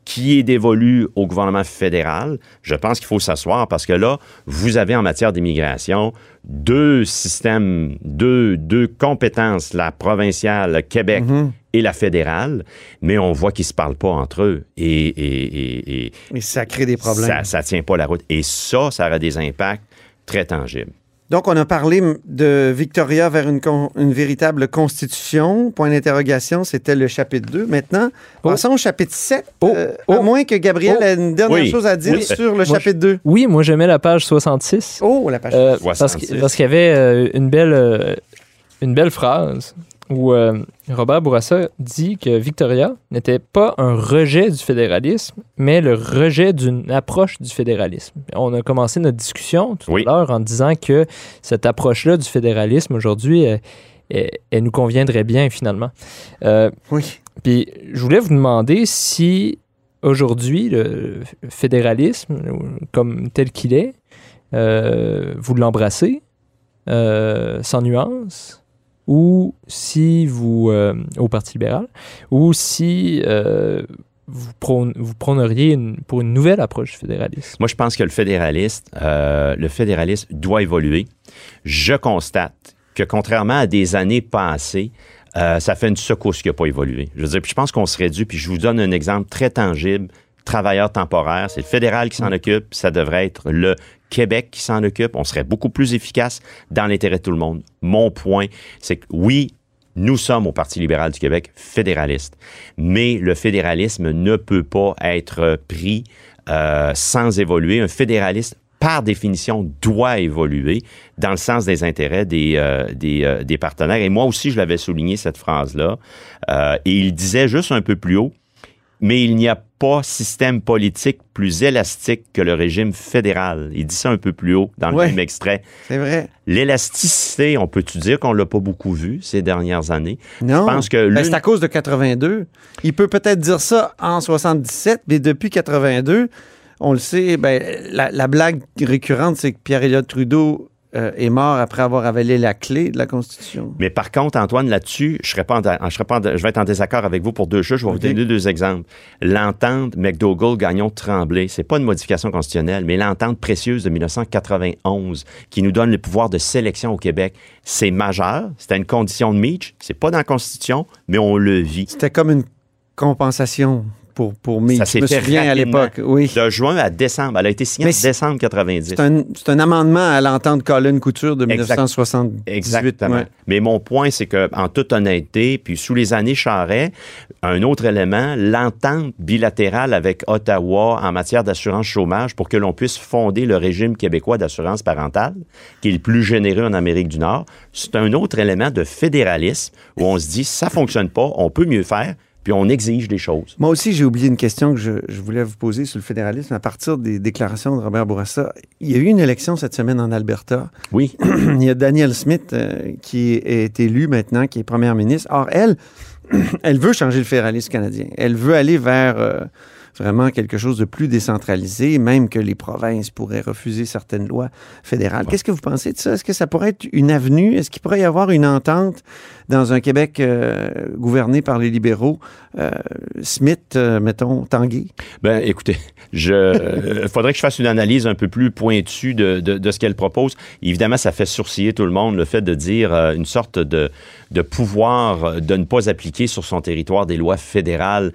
qui est dévolue au gouvernement fédéral. Je pense qu'il faut s'asseoir parce que là, vous avez en matière d'immigration deux systèmes, deux, deux compétences, la provinciale, le Québec et la fédérale, mais on voit qu'ils se parlent pas entre eux. Et, et, et, et ça crée des problèmes. ça, ça tient pas la route. Et ça, ça aura des impacts très tangibles. Donc, on a parlé m- de Victoria vers une, con- une véritable constitution. Point d'interrogation, c'était le chapitre 2. Maintenant, Oh. passons au chapitre 7. Oh. Euh, Oh. À moins que Gabriel Oh. ait une dernière Oui. chose à dire Oui. sur le Moi, chapitre 2. Oui, moi j'aimais la page 66. Oh, la page. Euh, parce 66. que- parce qu'il y avait euh, une, belle, euh, une belle phrase où euh, Robert Bourassa dit que Victoria n'était pas un rejet du fédéralisme, mais le rejet d'une approche du fédéralisme. On a commencé notre discussion tout Oui. à l'heure en disant que cette approche-là du fédéralisme aujourd'hui, euh, elle, elle nous conviendrait bien finalement. Euh, Oui. puis je voulais vous demander si aujourd'hui le fédéralisme, comme tel qu'il est, euh, vous l'embrassez euh, sans nuance, ou si vous, euh, au Parti libéral, ou si euh, vous, vous prôneriez pour une nouvelle approche du fédéralisme. Moi, je pense que le fédéraliste, euh, le fédéralisme doit évoluer. Je constate que contrairement à des années passées, ça fait une secousse qui n'a pas évolué. Je veux dire, puis je pense qu'on serait dû, puis je vous donne un exemple très tangible. Travailleurs temporaires, c'est le fédéral qui s'en occupe, ça devrait être le Québec qui s'en occupe. On serait beaucoup plus efficace dans l'intérêt de tout le monde. Mon point, c'est que oui, nous sommes au Parti libéral du Québec fédéraliste, mais le fédéralisme ne peut pas être pris euh, sans évoluer. Un fédéraliste, par définition, doit évoluer dans le sens des intérêts des, euh, des, euh, des partenaires. Et moi aussi, je l'avais souligné, cette phrase-là. Euh, et il disait juste un peu plus haut, Mais il n'y a pas système politique plus élastique que le régime fédéral. Il dit ça un peu plus haut dans le Ouais. même extrait. C'est vrai. L'élasticité, on peut-tu dire qu'on l'a pas beaucoup vu ces dernières années? Non. Je pense que Ben, c'est à cause de 82. Il peut peut-être dire ça en 77, mais depuis 82, on le sait, ben, la, la blague récurrente, c'est que Pierre-Éliott Trudeau euh, est mort après avoir avalé la clé de la Constitution. Mais par contre, Antoine, là-dessus, je serais pas en- je serais pas en- je vais être en désaccord avec vous pour deux choses. Je vais vous donner deux exemples. L'entente McDougall Gagnon Tremblay, c'est pas une modification constitutionnelle, mais l'entente précieuse de 1991 qui nous donne le pouvoir de sélection au Québec, c'est majeur. C'était une condition de Meach. C'est pas dans la Constitution, mais on le vit. C'était comme une compensation pour, pour Meade. Ça Je me souviens à l'époque. Oui. De juin à décembre. Elle a été signée en décembre 90. C'est un, un amendement à l'entente Colin Couture de Exact. 1978. Exactement. ouais. Mais mon point, c'est que, en toute honnêteté, puis sous les années Charret, un autre élément, l'entente bilatérale avec Ottawa en matière d'assurance chômage pour que l'on puisse fonder le régime québécois d'assurance parentale, qui est le plus généreux en Amérique du Nord, c'est un autre élément de fédéralisme où on se dit, ça fonctionne pas, on peut mieux faire, puis on exige des choses. Moi aussi, j'ai oublié une question que je, je voulais vous poser sur le fédéralisme. À partir des déclarations de Robert Bourassa, il y a eu une élection cette semaine en Alberta. Oui. il y a Danielle Smith euh, qui est élue maintenant, qui est première ministre. Or, elle, elle veut changer le fédéralisme canadien. Elle veut aller vers euh, vraiment quelque chose de plus décentralisé, même que les provinces pourraient refuser certaines lois fédérales. Qu'est-ce que vous pensez de ça? Est-ce que ça pourrait être une avenue? Est-ce qu'il pourrait y avoir une entente dans un Québec euh, gouverné par les libéraux? Euh, Smith, euh, mettons, Tanguay? Ben, écoutez, je faudrait que je fasse une analyse un peu plus pointue de, de, de ce qu'elle propose. Évidemment, ça fait sourciller tout le monde le fait de dire une sorte de, de pouvoir de ne pas appliquer sur son territoire des lois fédérales.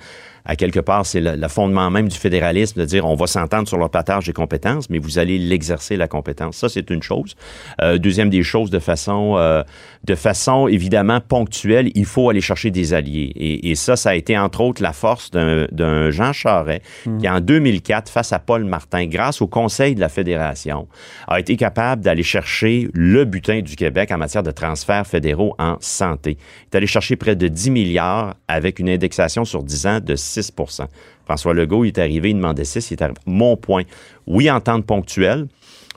À quelque part, c'est le, le fondement même du fédéralisme de dire on va s'entendre sur le partage des compétences, mais vous allez l'exercer la compétence. Ça, c'est une chose. Euh, deuxième des choses, de façon, euh, de façon évidemment ponctuelle, il faut aller chercher des alliés. Et, et ça, ça a été entre autres la force d'un Jean Charest qui, en 2004, face à Paul Martin, grâce au Conseil de la Fédération, a été capable d'aller chercher le butin du Québec en matière de transferts fédéraux en santé. Il est allé chercher près de 10 milliards avec une indexation sur 10 ans de 6 François Legault, il est arrivé, il demandait 6, il est arrivé. Mon point, oui, entente ponctuelle.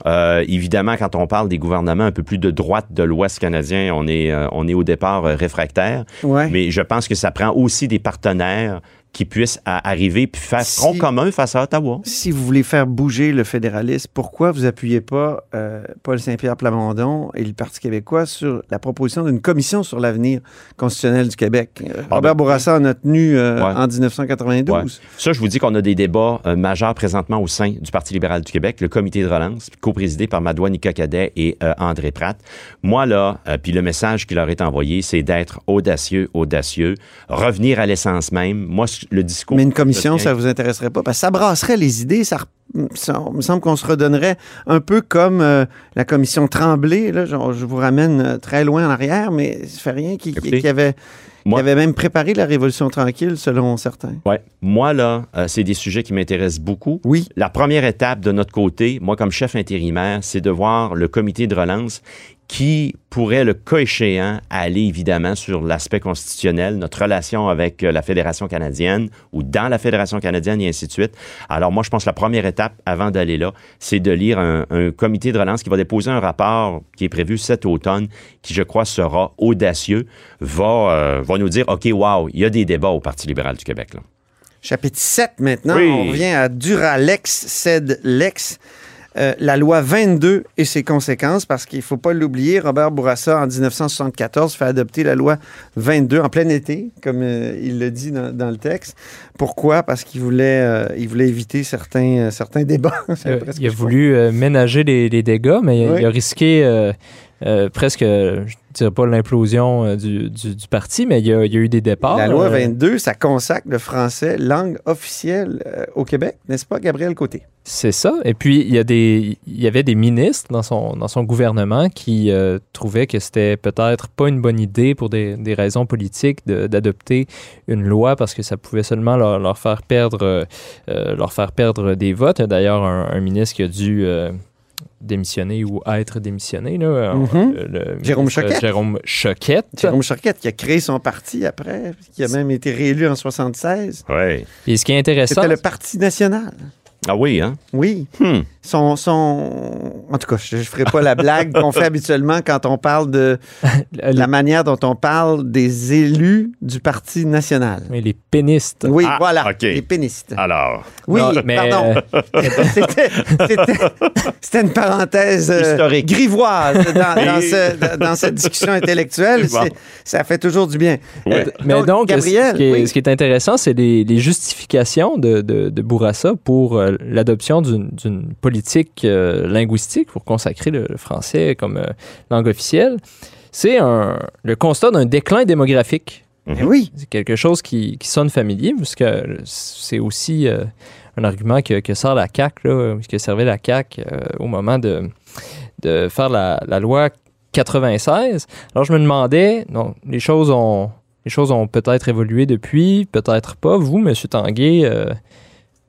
Euh, évidemment, quand on parle des gouvernements un peu plus de droite de l'Ouest canadien, on est, euh, on est au départ euh, réfractaire. Ouais. Mais je pense que ça prend aussi des partenaires qui puissent à- arriver puis faire Si- front commun face à Ottawa. Si vous voulez faire bouger le fédéralisme, pourquoi vous appuyez pas euh, Paul Saint-Pierre Plamondon et le Parti québécois sur la proposition d'une commission sur l'avenir constitutionnel du Québec? Euh, Ah, Robert ben, Bourassa en a tenu euh, Ouais. en 1992. Ouais. Ça, je vous dis qu'on a des débats euh, majeurs présentement au sein du Parti libéral du Québec, le comité de relance, co-présidé par Madoua Nika Cadet et euh, André Pratt. Moi, là, puis le message qui leur est envoyé, c'est d'être audacieux, audacieux, revenir à l'essence même. Moi, le discours... Mais une commission, ça vous intéresserait pas? Parce que ça brasserait les idées, ça, il me semble qu'on se redonnerait un peu comme euh, la commission Tremblay. Là, genre, je vous ramène euh, très loin en arrière, mais ça fait rien qui, qui- qui avait, qui moi- avait même préparé la Révolution tranquille, selon certains. Ouais. Moi, là, euh, c'est des sujets qui m'intéressent beaucoup. Oui. La première étape de notre côté, moi comme chef intérimaire, c'est de voir le comité de relance qui pourrait, le cas échéant, aller évidemment sur l'aspect constitutionnel, notre relation avec euh, la Fédération canadienne ou dans la Fédération canadienne et ainsi de suite. Alors moi, je pense que la première étape avant d'aller là, c'est de lire un, un comité de relance qui va déposer un rapport qui est prévu cet automne, qui, je crois, sera audacieux, va, euh, va nous dire, OK, wow, il y a des débats au Parti libéral du Québec. Là. Chapitre 7 maintenant, Oui. on revient à Duralex, cède Lex. Euh, la loi 22 et ses conséquences, parce qu'il ne faut pas l'oublier, Robert Bourassa, en 1974, fait adopter la loi 22 en plein été, comme euh, il le dit dans, dans le texte. Pourquoi? Parce qu'il voulait, euh, il voulait éviter certains, certains débats. Il a voulu ménager les, les dégâts, mais il, a- Oui. il a risqué euh, presque, je dirais pas l'implosion euh, du, du- du parti, mais il y a, il y a eu des départs. La loi Euh, 22, ça consacre le français langue officielle euh, au Québec, n'est-ce pas, Gabriel Côté? C'est ça. Et puis, il y, a des, il y avait des ministres dans son, dans son gouvernement qui euh, trouvaient que c'était peut-être pas une bonne idée pour des, des raisons politiques d'adopter une loi parce que ça pouvait seulement leur, leur faire perdre euh, euh, leur faire perdre des votes. Il y a D'ailleurs, un, un ministre qui a dû euh, démissionner ou être démissionné. Là, Mhm. le- le Jérôme ministre Choquette. Jérôme Choquette. Jérôme Charquette qui a créé son parti après, qui a même été réélu en 76. Ouais. Et ce qui est intéressant, C'était le Parti national. Ah oui, hein? Oui. Hmm. Son, son... En tout cas, je ne ferai pas la blague qu'on fait habituellement quand on parle de la manière dont on parle des élus du Parti national. oui, les pénistes. Oui, Ah, voilà, les pénistes. Alors, Oui, Non, mais, pardon. C'était- C'était c'était une parenthèse euh, Historique. grivoise dans, dans Et- ce- dans cette discussion intellectuelle. Bon. Ça fait toujours du bien. Euh, Mais donc, Gabriel, ce, qui est, oui. ce qui est intéressant, c'est les, les justifications de, de, de Bourassa pour euh, l'adoption d'une politique euh, linguistique pour consacrer le, le français comme euh, langue officielle. C'est un- le constat d'un déclin démographique. Eh oui, C'est quelque chose qui, qui sonne familier, parce que c'est aussi euh, un argument que, que sort la CAQ, là, que servait la CAQ euh, au moment de, de faire la, la loi 96. Alors je me demandais, non, les choses ont, les choses ont peut-être évolué depuis, peut-être pas. Vous, M. Tanguay,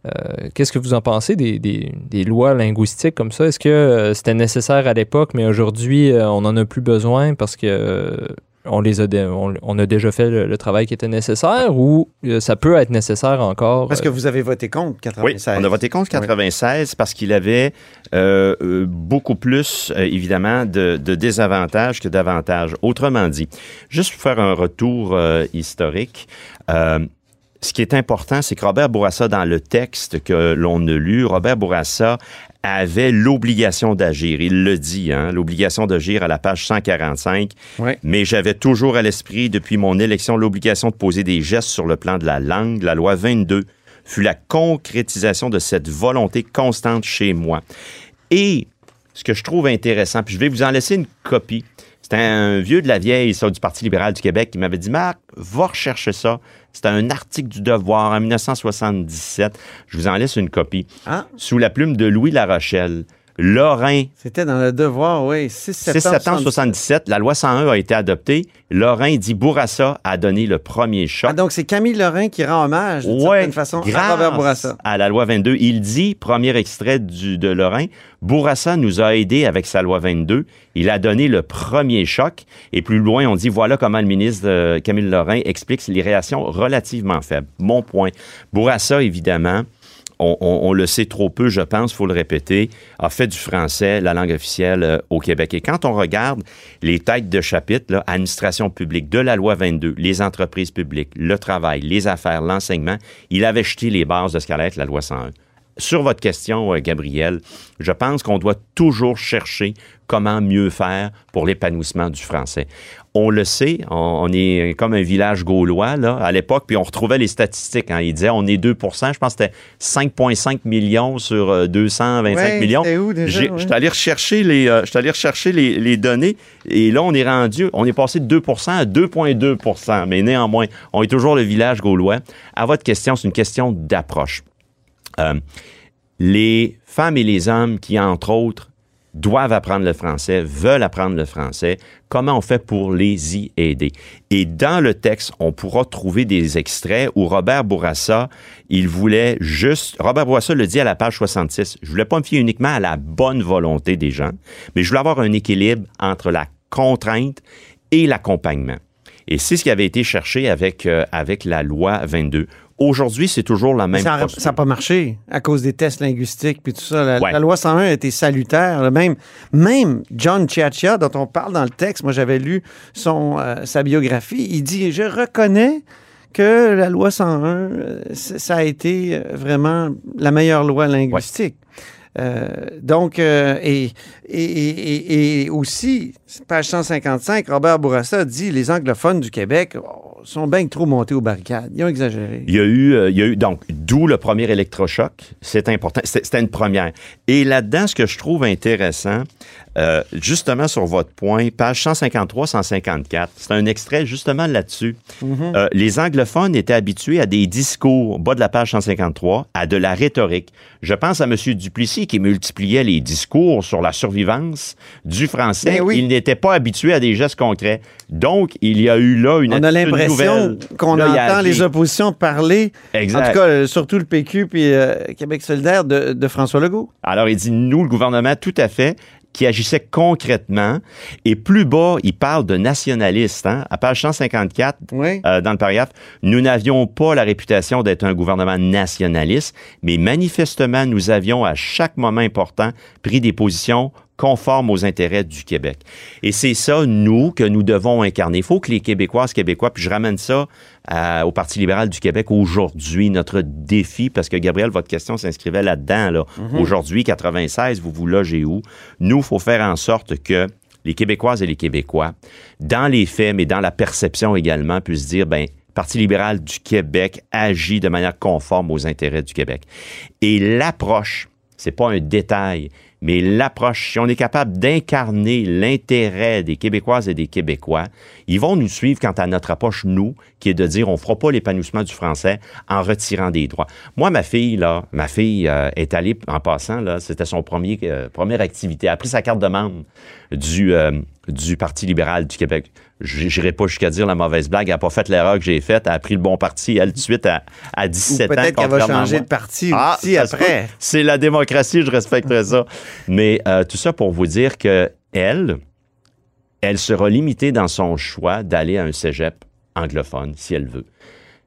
euh, qu'est-ce que vous en pensez des, des- des lois linguistiques comme ça? Est-ce que euh, c'était nécessaire à l'époque, mais aujourd'hui, euh, on n'en a plus besoin parce que euh, on, les a dé- on, on a déjà fait le, le travail qui était nécessaire ou euh, ça peut être nécessaire encore? parce que vous avez voté contre Oui, 96. on a voté contre 96 parce qu'il avait beaucoup plus, euh, évidemment, de, de désavantages que d'avantages. Autrement dit, juste pour faire un retour euh, historique, euh, ce qui est important, c'est que Robert Bourassa, dans le texte que l'on a lu, Robert Bourassa avait l'obligation d'agir. Il le dit, hein, l'obligation d'agir à la page 145. Ouais. Mais j'avais toujours à l'esprit, depuis mon élection, l'obligation de poser des gestes sur le plan de la langue. La loi 22 fut la concrétisation de cette volonté constante chez moi. Et ce que je trouve intéressant, puis je vais vous en laisser une copie. C'était un vieux de la vieille, ça, du Parti libéral du Québec, qui m'avait dit Marc, va rechercher ça. C'était un article du Devoir en 1977. Je vous en laisse une copie. Ah, Sous la plume de Louis Larochelle. Lorrain, c'était dans le devoir, oui. 6 6 septembre, septembre 77, la loi 101 a été adoptée. Lorrain dit Bourassa a donné le premier choc. Ah, donc c'est Camille Lorrain qui rend hommage, d'une Ouais, certaine façon, à Robert Bourassa. à la loi 22. Il dit, premier extrait du, de Lorrain, Bourassa nous a aidés avec sa loi 22. Il a donné le premier choc. Et plus loin, on dit, voilà comment le ministre euh, Camille Lorrain explique les réactions relativement faibles. Mon point. Bourassa, évidemment, on, le sait trop peu, je pense, faut le répéter, a fait du français la langue officielle euh, au Québec. Et quand on regarde les têtes de chapitre, administration publique de la loi 22, les entreprises publiques, le travail, les affaires, l'enseignement, il avait jeté les bases de ce qu'allait être la loi 101. Sur votre question, euh, Gabriel, je pense qu'on doit toujours chercher comment mieux faire pour l'épanouissement du français. On le sait, on, on est comme un village gaulois là, à l'époque, puis on retrouvait les statistiques. Hein, il disait on est 2% je pense que c'était 5,5 millions sur euh, 225 Ouais, millions. où déjà, J'ai- ouais? Je suis allé rechercher, les, euh, allé rechercher les, les données et là, on est rendu, on est passé de 2% à 2,2% mais néanmoins, on est toujours le village gaulois. À votre question, c'est une question d'approche. Euh, les femmes et les hommes qui, entre autres, doivent apprendre le français, veulent apprendre le français, comment on fait pour les y aider? Et dans le texte, on pourra trouver des extraits où Robert Bourassa, il voulait juste, Robert Bourassa le dit à la page 66, je voulais pas me fier uniquement à la bonne volonté des gens, mais je voulais avoir un équilibre entre la contrainte et l'accompagnement. Et c'est ce qui avait été cherché avec, euh, avec la loi 22. Aujourd'hui, c'est toujours la même Ça n'a pas marché à cause des tests linguistiques puis tout ça. La, Ouais. la loi 101 a été salutaire. Même, même John Chiachia, dont on parle dans le texte, moi j'avais lu son, euh, sa biographie, il dit Je reconnais que la loi 101, euh, ça a été euh, vraiment la meilleure loi linguistique. Euh, donc, euh, et, et, et- et aussi, page 155, Robert Bourassa dit les anglophones du Québec sont bien trop montés aux barricades. Ils ont exagéré. Il y a eu, euh, il y a eu donc, d'où le premier électrochoc. C'est important. C'était une première. Et là-dedans, ce que je trouve intéressant, Euh, justement sur votre point, page 153-154, c'est un extrait justement là-dessus. Mhm. Euh, les anglophones étaient habitués à des discours, bas de la page 153, à de la rhétorique. Je pense à M. Duplessis qui multipliait les discours sur la survivance du français. Ben oui. Il n'était pas habitué à des gestes concrets. Donc, il y a eu là une On a l'impression qu'on entend les oppositions parler, Exact. en tout cas, euh, surtout le PQ puis euh, Québec solidaire de, de François Legault. Alors, il dit, nous, le gouvernement, tout à fait, qui agissait concrètement. Et plus bas, il parle de nationalistes. Hein? À page 154, Oui. euh, dans le paragraphe, nous n'avions pas la réputation d'être un gouvernement nationaliste, mais manifestement, nous avions à chaque moment important pris des positions conformes aux intérêts du Québec. Et c'est ça, nous, que nous devons incarner. Il faut que les Québécoises, Québécois, puis je ramène ça à- au Parti libéral du Québec aujourd'hui, notre défi, parce que Gabriel, votre question s'inscrivait là-dedans. Là. Aujourd'hui, 96, vous vous logez où? Nous, il faut faire en sorte que les Québécoises et les Québécois, dans les faits, mais dans la perception également, puissent dire, ben, Parti libéral du Québec agit de manière conforme aux intérêts du Québec. Et l'approche, c'est pas un détail, mais l'approche, si on est capable d'incarner l'intérêt des Québécoises et des Québécois, ils vont nous suivre quant à notre approche, nous, qui est de dire on fera pas l'épanouissement du français en retirant des droits. Moi, ma fille, là, ma fille euh, est allée, en passant, là, c'était son premier, euh, première activité, a pris sa carte de membre du, euh, du Parti libéral du Québec. Je n'irai pas jusqu'à dire la mauvaise blague, elle n'a pas fait l'erreur que j'ai faite, elle a pris le bon parti, elle, tout de suite, à, à Ou 17 ans. peut-être qu'elle va changer de parti Ah, aussi après. C'est la démocratie, je respecterai ça. Mais euh, tout ça pour vous dire que elle, elle sera limitée dans son choix d'aller à un cégep anglophone, si elle veut.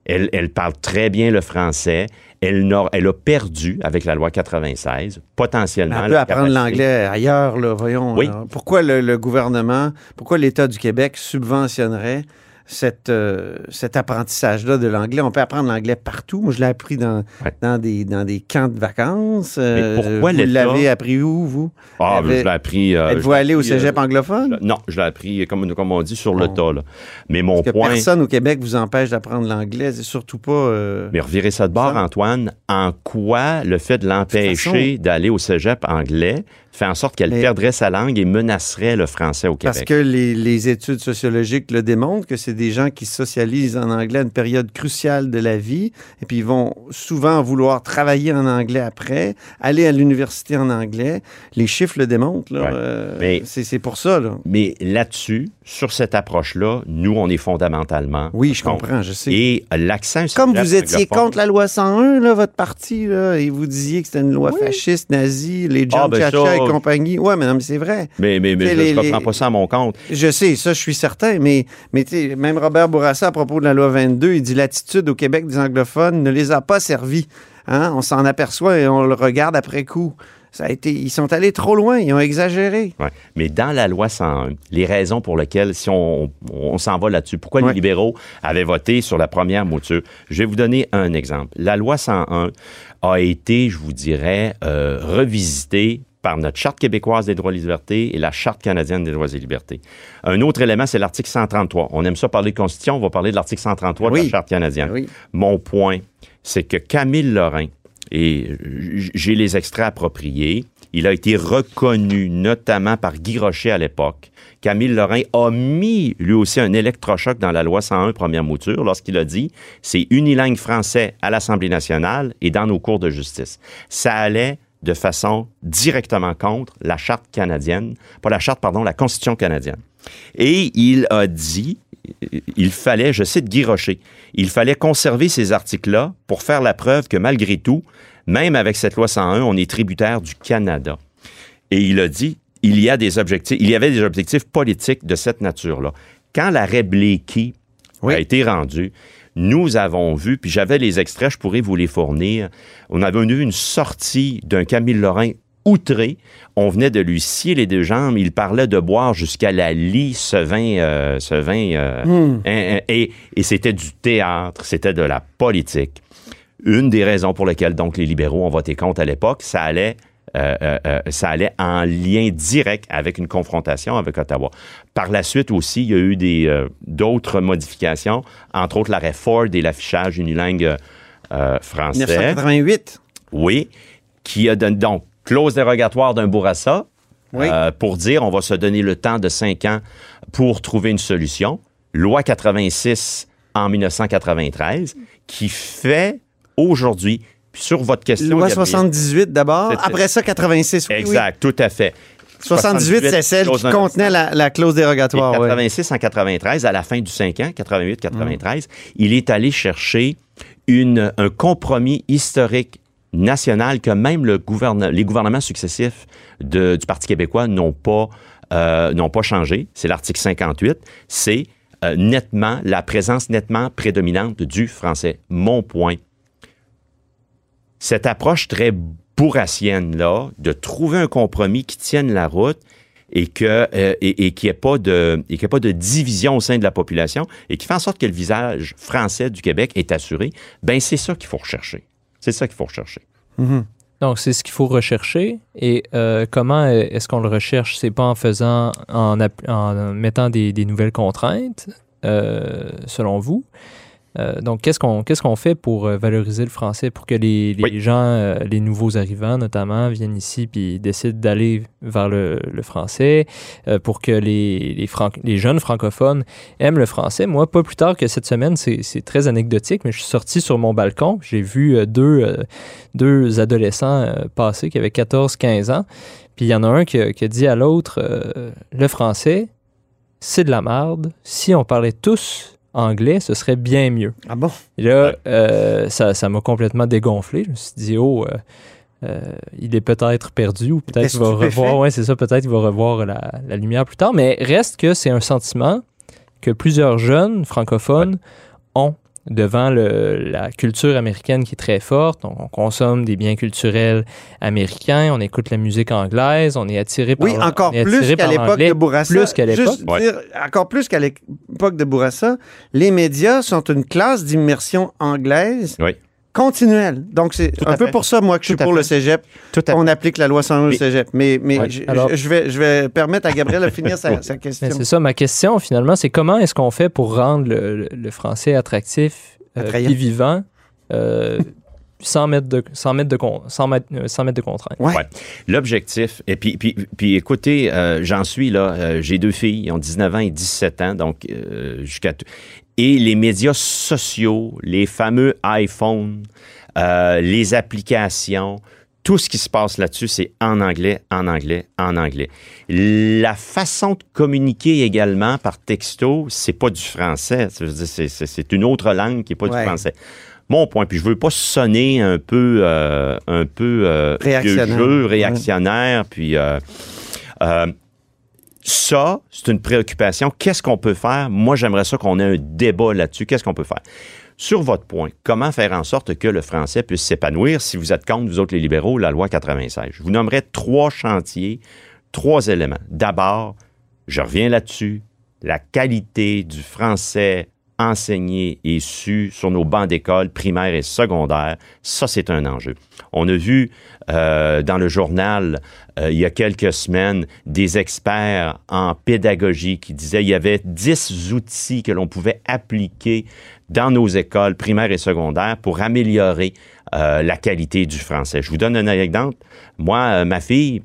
Elle, elle parle très bien le français. Elle, a perdu, avec la loi 96, potentiellement. Elle peut apprendre l'anglais ailleurs, là, voyons. Oui. là. Pourquoi le, le gouvernement, pourquoi l'État du Québec subventionnerait cette, euh, cet apprentissage-là de l'anglais? On peut apprendre l'anglais partout. Moi, je l'ai appris dans, Ouais. dans, des, dans des camps de vacances. Euh, pourquoi vous l'avez appris où, vous? Ah, Avait- je l'ai appris. euh, Êtes-vous allé au euh, cégep anglophone? Non, je l'ai appris, comme, comme on dit, sur le Bon. tas. là. Mais mon Parce que point. personne au Québec vous empêche d'apprendre l'anglais. C'est surtout pas... Mais revirez ça de bord. Antoine. En quoi le fait de l'empêcher d'aller au cégep anglais fait en sorte qu'elle Mais- perdrait sa langue et menacerait le français au Parce Québec? que les, les études sociologiques le démontrent, que c'est des gens qui se socialisent en anglais à une période cruciale de la vie, et puis ils vont souvent vouloir travailler en anglais après, aller à l'université en anglais. Les chiffres le démontrent. là. Ouais. Euh, Mais- c'est, c'est pour ça. Là. Mais là-dessus, sur cette approche-là, nous, on est fondamentalement. Oui, je contre. comprends, je sais. Et l'accent Comme vous étiez contre la loi 101, là, votre parti, là, et vous disiez que c'était une loi Oui. fasciste, nazie, les John Ah, ben Chacha ça- et compagnie. Ouais, mais non, mais c'est vrai. Mais, mais, mais je ne reprends pas ça à mon compte. Je sais, ça, je suis certain, mais, mais même Robert Bourassa, à propos de la loi 22, il dit l'attitude au Québec des anglophones ne les a pas servis. Hein? On s'en aperçoit et on le regarde après coup. Ça a été, ils sont allés trop loin, ils ont exagéré. Ouais. Mais dans la loi 101, les raisons pour lesquelles, si on, on s'en va là-dessus, pourquoi Ouais. les libéraux avaient voté sur la première mouture, je vais vous donner un exemple. La loi 101 a été, je vous dirais, euh, revisitée par notre Charte québécoise des droits et libertés et la Charte canadienne des droits et libertés. Un autre élément, c'est l'article 133. On aime ça parler de Constitution, on va parler de l'article 133 de la Charte canadienne. Oui. Mon point, c'est que Camille Lorrain, et j'ai les extraits appropriés, il a été reconnu notamment par Guy Rocher à l'époque. Camille Lorrain a mis lui aussi un électrochoc dans la loi 101 première mouture lorsqu'il a dit c'est unilingue français à l'Assemblée nationale et dans nos cours de justice. Ça allait de façon directement contre la charte canadienne, pas la charte, pardon, la Constitution canadienne. Et il a dit, il fallait, je cite Guy Rocher, il fallait conserver ces articles-là pour faire la preuve que malgré tout, même avec cette loi 101, on est tributaire du Canada. Et il a dit, il y a des objectifs, il y avait des objectifs politiques de cette nature-là. Quand l'arrêt Blakey Oui. a été rendu, nous avons vu, puis j'avais les extraits, je pourrais vous les fournir, on avait vu une sortie d'un Camille Lorrain outré. On venait de lui scier les deux jambes. Il parlait de boire jusqu'à la lie ce vin, euh, ce vin, euh, Hmm. hein, hein, et, et c'était du théâtre, c'était de la politique. Une des raisons pour lesquelles donc les libéraux ont voté contre à l'époque, ça allait ça allait en lien direct avec une confrontation avec Ottawa. Par la suite aussi, il y a eu des, euh, d'autres modifications, entre autres l'arrêt Ford et l'affichage unilingue euh, euh, français. 1988. Oui, qui a donné donc clause dérogatoire d'un Bourassa, Oui. euh, pour dire on va se donner le temps de cinq ans pour trouver une solution. Loi 86 en 1993 qui fait aujourd'hui, puis sur votre question. Loi Gabriel- 78 d'abord, après ça 86. Oui, oui. Exact, tout à fait. 78, c'est celle qui contenait la, la clause Et dérogatoire. ouais. 86 en 93, à la fin du 5 ans, 88-93, il est allé chercher une, un compromis historique national que même le gouverne- les gouvernements successifs de- du Parti québécois n'ont pas, euh, n'ont pas changé. C'est l'article 58. C'est euh, nettement la présence nettement prédominante du français. Mon point. Cette approche très bourrassienne-là, de trouver un compromis qui tienne la route et que euh, et, et qu'il n'y ait pas de et qu'il y ait pas de division au sein de la population et qui fait en sorte que le visage français du Québec est assuré, ben c'est ça qu'il faut rechercher. C'est ça qu'il faut rechercher. Donc, c'est ce qu'il faut rechercher. Et euh, comment est-ce qu'on le recherche? C'est pas en faisant, en, mettant des, des nouvelles contraintes, euh, selon vous? Euh, donc, qu'est-ce qu'on qu'est-ce qu'on fait pour euh, valoriser le français, pour que les, les Oui. gens, euh, les nouveaux arrivants notamment, viennent ici puis décident d'aller vers le, le français, euh, pour que les, les, franc- les jeunes francophones aiment le français? Moi, pas plus tard que cette semaine, c'est c'est très anecdotique, mais je suis sorti sur mon balcon, j'ai vu deux, deux adolescents passer qui avaient 14-15 ans, puis il y en a un qui, a- qui a dit à l'autre, le français, c'est de la merde. Si on parlait tous anglais, ce serait bien mieux. Ah bon? Et là, Ouais. euh, ça ça m'a complètement dégonflé. Je me suis dit, oh, euh, euh, il est peut-être perdu ou peut-être qu'il va revoir. Ouais, c'est ça, peut-être qu'il va revoir la, la lumière plus tard. Mais reste que c'est un sentiment que plusieurs jeunes francophones ont devant le- la culture américaine qui est très forte. Donc, on consomme des biens culturels américains, on écoute la musique anglaise, on est attiré par Oui, encore on plus qu'à l'époque de Bourassa. Plus qu'à l'époque. Juste Ouais. dire, encore plus qu'à l'époque de Bourassa, les médias sont une classe d'immersion anglaise Oui. Continuelle. Donc, c'est un peu fait. pour ça, moi, que je suis pour fait. le cégep. Tout à On applique la loi 101 au cégep. Mais, mais Ouais. je, Alors- je- je vais, je vais permettre à Gabriel de finir sa, sa Mais question. c'est ça, ma question finalement, c'est comment est-ce qu'on fait pour rendre le, le- français attractif, euh, Attrayant. puis vivant, euh, sans, mettre de, sans, mettre de, con- sans, mettre, euh, sans mettre de contraintes? Ouais. Ouais. L'objectif, et puis, puis, puis écoutez, euh, j'en suis là, euh, j'ai deux filles, ils ont 19 ans et 17 ans, donc euh, jusqu'à... Et les médias sociaux, les fameux iPhones, euh, les applications, tout ce qui se passe là-dessus, c'est en anglais, en anglais, en anglais. La façon de communiquer également par texto, c'est pas du français. C'est une autre langue qui est pas Ouais. du français. Mon point, puis je veux pas sonner un peu, euh, un peu euh, Réactionnaire. vieux jeu, réactionnaire, puis euh, ça, c'est une préoccupation. Qu'est-ce qu'on peut faire? Moi, j'aimerais ça qu'on ait un débat là-dessus. Qu'est-ce qu'on peut faire? Sur votre point, comment faire en sorte que le français puisse s'épanouir? Si vous êtes contre, vous autres les libéraux, la loi 96? Je vous nommerai trois chantiers, trois éléments. D'abord, je reviens là-dessus, la qualité du français enseigné et su sur nos bancs d'école primaires et secondaires, ça, c'est un enjeu. On a vu euh, dans le journal, euh, il y a quelques semaines, des experts en pédagogie qui disaient qu'il y avait 10 outils que l'on pouvait appliquer dans nos écoles primaires et secondaires pour améliorer euh, la qualité du français. Je vous donne un exemple. Moi, ma fille,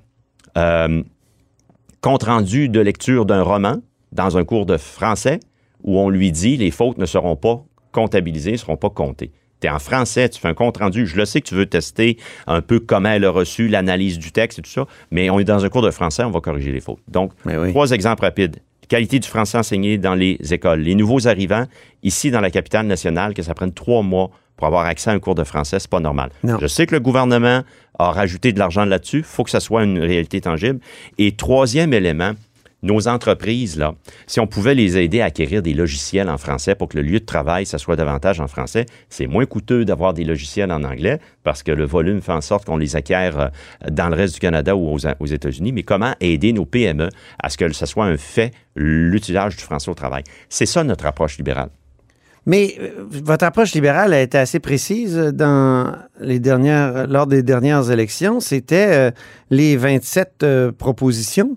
compte rendu de lecture d'un roman dans un cours de français où on lui dit les fautes ne seront pas comptabilisées, ne seront pas comptées. Tu es en français, tu fais un compte rendu. Je le sais que tu veux tester un peu comment elle a reçu l'analyse du texte et tout ça, mais on est dans un cours de français, on va corriger les fautes. Donc, oui. trois exemples rapides. Qualité du français enseigné dans les écoles. Les nouveaux arrivants, ici dans la capitale nationale, que ça prenne trois mois pour avoir accès à un cours de français, c'est pas normal. Non. Je sais que le gouvernement a rajouté de l'argent là-dessus. Il faut que ça soit une réalité tangible. Et troisième élément, nos entreprises, là, si on pouvait les aider à acquérir des logiciels en français pour que le lieu de travail, ça soit davantage en français, c'est moins coûteux d'avoir des logiciels en anglais parce que le volume fait en sorte qu'on les acquiert euh, dans le reste du Canada ou aux, États-Unis. Mais comment aider nos PME à ce que ce soit un fait, l'utilisation du français au travail? C'est ça notre approche libérale. Mais euh, votre approche libérale a été assez précise dans les dernières, lors des dernières élections. C'était euh, les 27 euh, propositions,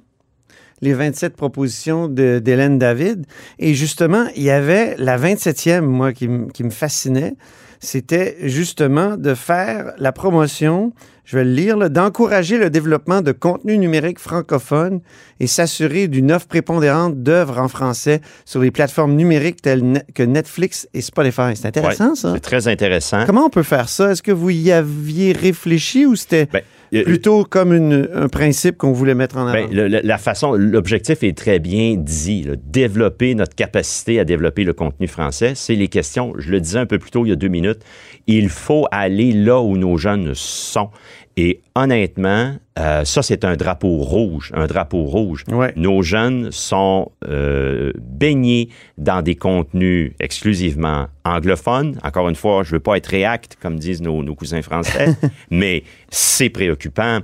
les 27 propositions d'Hélène David. Et justement, il y avait la 27e, moi, qui, me fascinait. c'était justement de faire la promotion, je vais le lire, d'encourager le développement de contenu numérique francophone et s'assurer d'une offre prépondérante d'œuvres en français sur les plateformes numériques telles que Netflix et Spotify. C'est intéressant, Ouais, ça. C'est très intéressant. Comment on peut faire ça? Est-ce que vous y aviez réfléchi ou c'était Ben, plutôt comme une- un principe qu'on voulait mettre en avant? Ben, le- la façon, l'objectif est très bien dit. là. Développer notre capacité à développer le contenu français, c'est les questions. Je le disais un peu plus tôt il y a deux minutes. Il faut aller là où nos jeunes sont. Et honnêtement, euh, ça c'est un drapeau rouge, un drapeau rouge. Ouais. Nos jeunes sont euh, baignés dans des contenus exclusivement anglophones. Encore une fois, je veux pas être réacte comme disent nos, nos cousins français, mais c'est préoccupant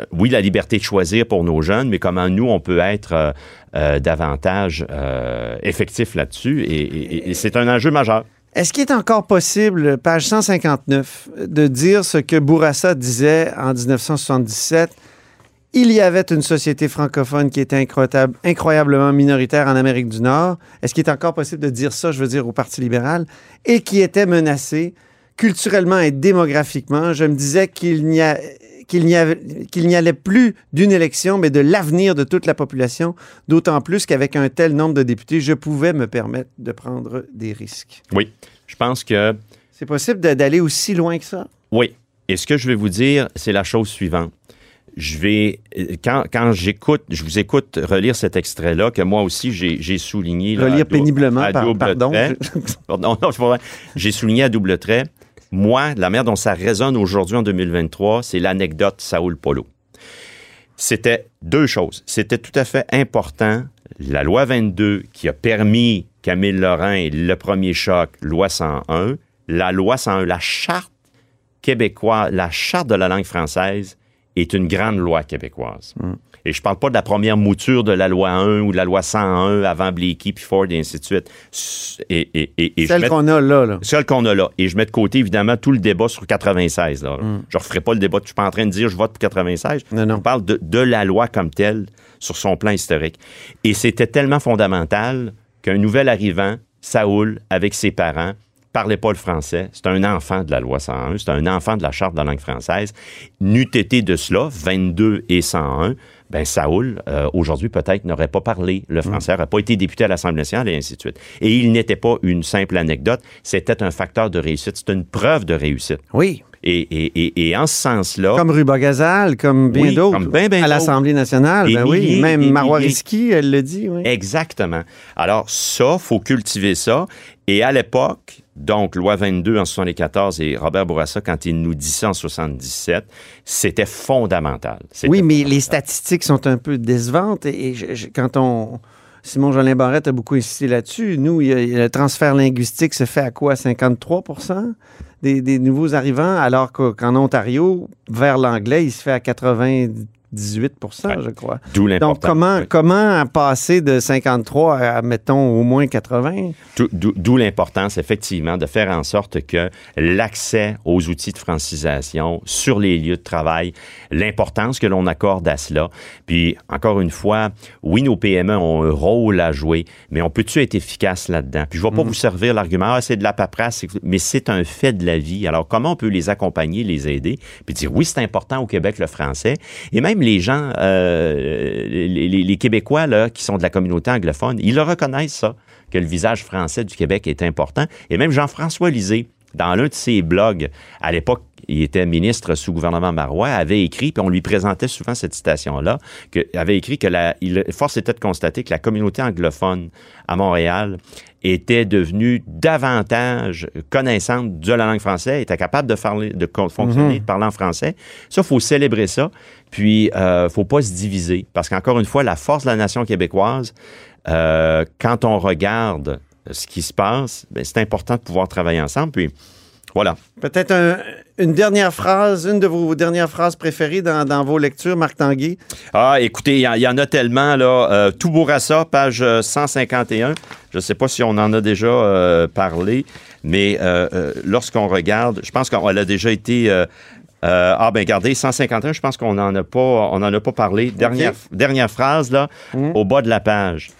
euh, oui, la liberté de choisir pour nos jeunes, mais comment nous, on peut être euh, davantage effectifs là-dessus. Et, et- et c'est un enjeu majeur. Est-ce qu'il est encore possible, page 159, de dire ce que Bourassa disait en 1977? Il y avait une société francophone qui était incroyable- incroyablement minoritaire en Amérique du Nord. Est-ce qu'il est encore possible de dire ça, je veux dire, au Parti libéral, et qui était menacée culturellement et démographiquement? Je me disais qu'il n'y a qu'il n'y, n'y allait plus d'une élection, mais de l'avenir de toute la population, d'autant plus qu'avec un tel nombre de députés, je pouvais me permettre de prendre des risques. Oui, je pense que C'est possible d'aller aussi loin que ça? oui. Et ce que je vais vous dire, c'est la chose suivante. Je vais, euh, quand, quand j'écoute, je vous écoute relire cet extrait-là, que moi aussi j'ai souligné. là, Relire péniblement, à par- double pardon. trait. Pardon, pas vrai. J'ai souligné à double trait. Moi, la manière dont ça résonne aujourd'hui en 2023, c'est l'anecdote Saoul Polo. C'était deux choses. C'était tout à fait important. La loi 22 qui a permis Camille Lorrain le premier choc, loi 101, la loi 101, la charte québécoise, la charte de la langue française est une grande loi québécoise. Et je parle pas de la première mouture de la loi 1 ou de la loi 101 avant Blakey puis Ford et ainsi de suite. Et, et, et, et Celle qu'on a là, là. celle qu'on a là. Et je mets de côté, évidemment, tout le débat sur 96. Là. Je ne referai pas le débat. Je suis pas en train de dire je vote pour 96. Non, non. On parle de, de la loi comme telle sur son plan historique. Et c'était tellement fondamental qu'un nouvel arrivant, Saoul, avec ses parents, parlait pas le français. C'est un enfant de la loi 101. C'est un enfant de la charte de la langue française. N'eût été de cela, 22 et 101, ben Saoul, euh, aujourd'hui, peut-être n'aurait pas parlé le français, n'aurait pas été député à l'Assemblée nationale et ainsi de suite. Et il n'était pas une simple anecdote, c'était un facteur de réussite, c'est une preuve de réussite. Oui. Et, et, et, et en ce sens-là, Comme Ruba Gazal, comme bien Oui, d'autres. ben, ben à l'Assemblée nationale, ben oui. Même Marois. Risky, elle le dit, oui. Exactement. Alors, ça, faut cultiver ça. Et à l'époque, donc, loi 22 en 74 et Robert Bourassa, quand il nous dit ça en 77, c'était fondamental. Oui, mais les statistiques sont un peu décevantes. Et, et je- je- quand on. Simon Jolin Barrette a beaucoup insisté là-dessus. Nous, il a- le transfert linguistique se fait à quoi? 53 des, des nouveaux arrivants, alors qu'en Ontario, vers l'anglais, il se fait à 98 je crois. D'où l'importance. Donc, comment, Oui. comment passer de 53 à, mettons, au moins 80? D'où- l'importance, effectivement, de faire en sorte que l'accès aux outils de francisation sur les lieux de travail, l'importance que l'on accorde à cela. Puis, encore une fois, oui, nos PME ont un rôle à jouer, mais on peut-tu être efficace là-dedans? Puis, je ne vais pas vous servir l'argument, ah, c'est de la paperasse, mais c'est un fait de la vie. Alors, comment on peut les accompagner, les aider? Puis dire, oui, c'est important au Québec, le français? Et même les gens, euh, les, Québécois là, qui sont de la communauté anglophone, ils le reconnaissent, ça, que le visage français du Québec est important. Et même Jean-François Lisée, dans l'un de ses blogs, à l'époque, il était ministre sous gouvernement Marois, avait écrit, puis on lui présentait souvent cette citation-là, avait écrit que la, il, force était de constater que la communauté anglophone à Montréal était devenue davantage connaissante de la langue française, était capable de, parler, de fonctionner, de parler en français. Ça, faut célébrer ça. Puis, euh, faut pas se diviser. Parce qu'encore une fois, la force de la nation québécoise, euh, quand on regarde ce qui se passe, ben, c'est important de pouvoir travailler ensemble. Puis, voilà. Peut-être un- une dernière phrase, une de vos dernières phrases préférées dans, dans vos lectures, Marc Tanguay. Ah, écoutez, il y, en- il y en a tellement, là. Euh, tout Bourassa, page euh, 151. Je ne sais pas si on en a déjà euh, parlé, mais euh, euh, lorsqu'on regarde, je pense qu'elle a déjà été. euh, euh, ah, ben, regardez, 151, je pense qu'on n'en a pas, on en a pas parlé. Dernière, dernière phrase, là, au bas de la page.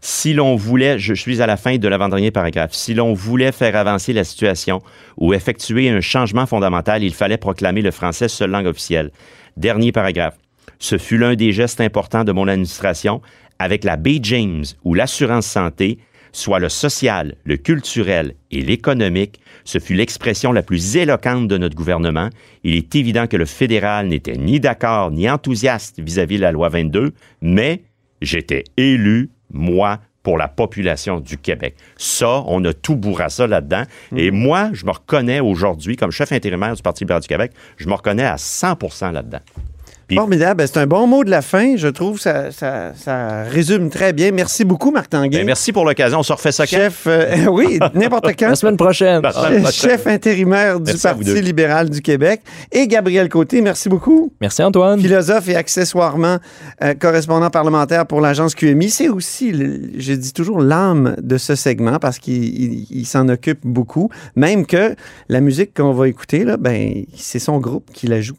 Si l'on voulait, je suis à la fin de l'avant-dernier paragraphe, si l'on voulait faire avancer la situation ou effectuer un changement fondamental, il fallait proclamer le français seule langue officielle. Dernier paragraphe. Ce fut l'un des gestes importants de mon administration avec la Bay James ou l'assurance santé, soit le social, le culturel et l'économique, ce fut l'expression la plus éloquente de notre gouvernement. Il est évident que le fédéral n'était ni d'accord ni enthousiaste vis-à-vis de la loi 22, mais j'étais élu, moi, pour la population du Québec. Ça, on a tout ça là-dedans. Et moi, je me reconnais aujourd'hui, comme chef intérimaire du Parti libéral du Québec, je me reconnais à 100% là-dedans. Puis- Formidable. Ben, c'est un bon mot de la fin. Je trouve ça, ça, ça résume très bien. Merci beaucoup, Marc Tanguay. Ben, merci pour l'occasion. On se refait ça quand? Chef, euh, oui, n'importe quand. La semaine prochaine. La semaine prochaine. Chef intérimaire du Merci Parti libéral du Québec. Et Gabriel Côté, merci beaucoup. Merci Antoine. Philosophe et accessoirement euh, correspondant parlementaire pour l'agence QMI. C'est aussi, le- je dis toujours, l'âme de ce segment parce qu'il il- il s'en occupe beaucoup. Même que la musique qu'on va écouter, là, ben, c'est son groupe qui la joue.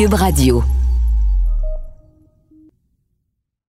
Cube Radio.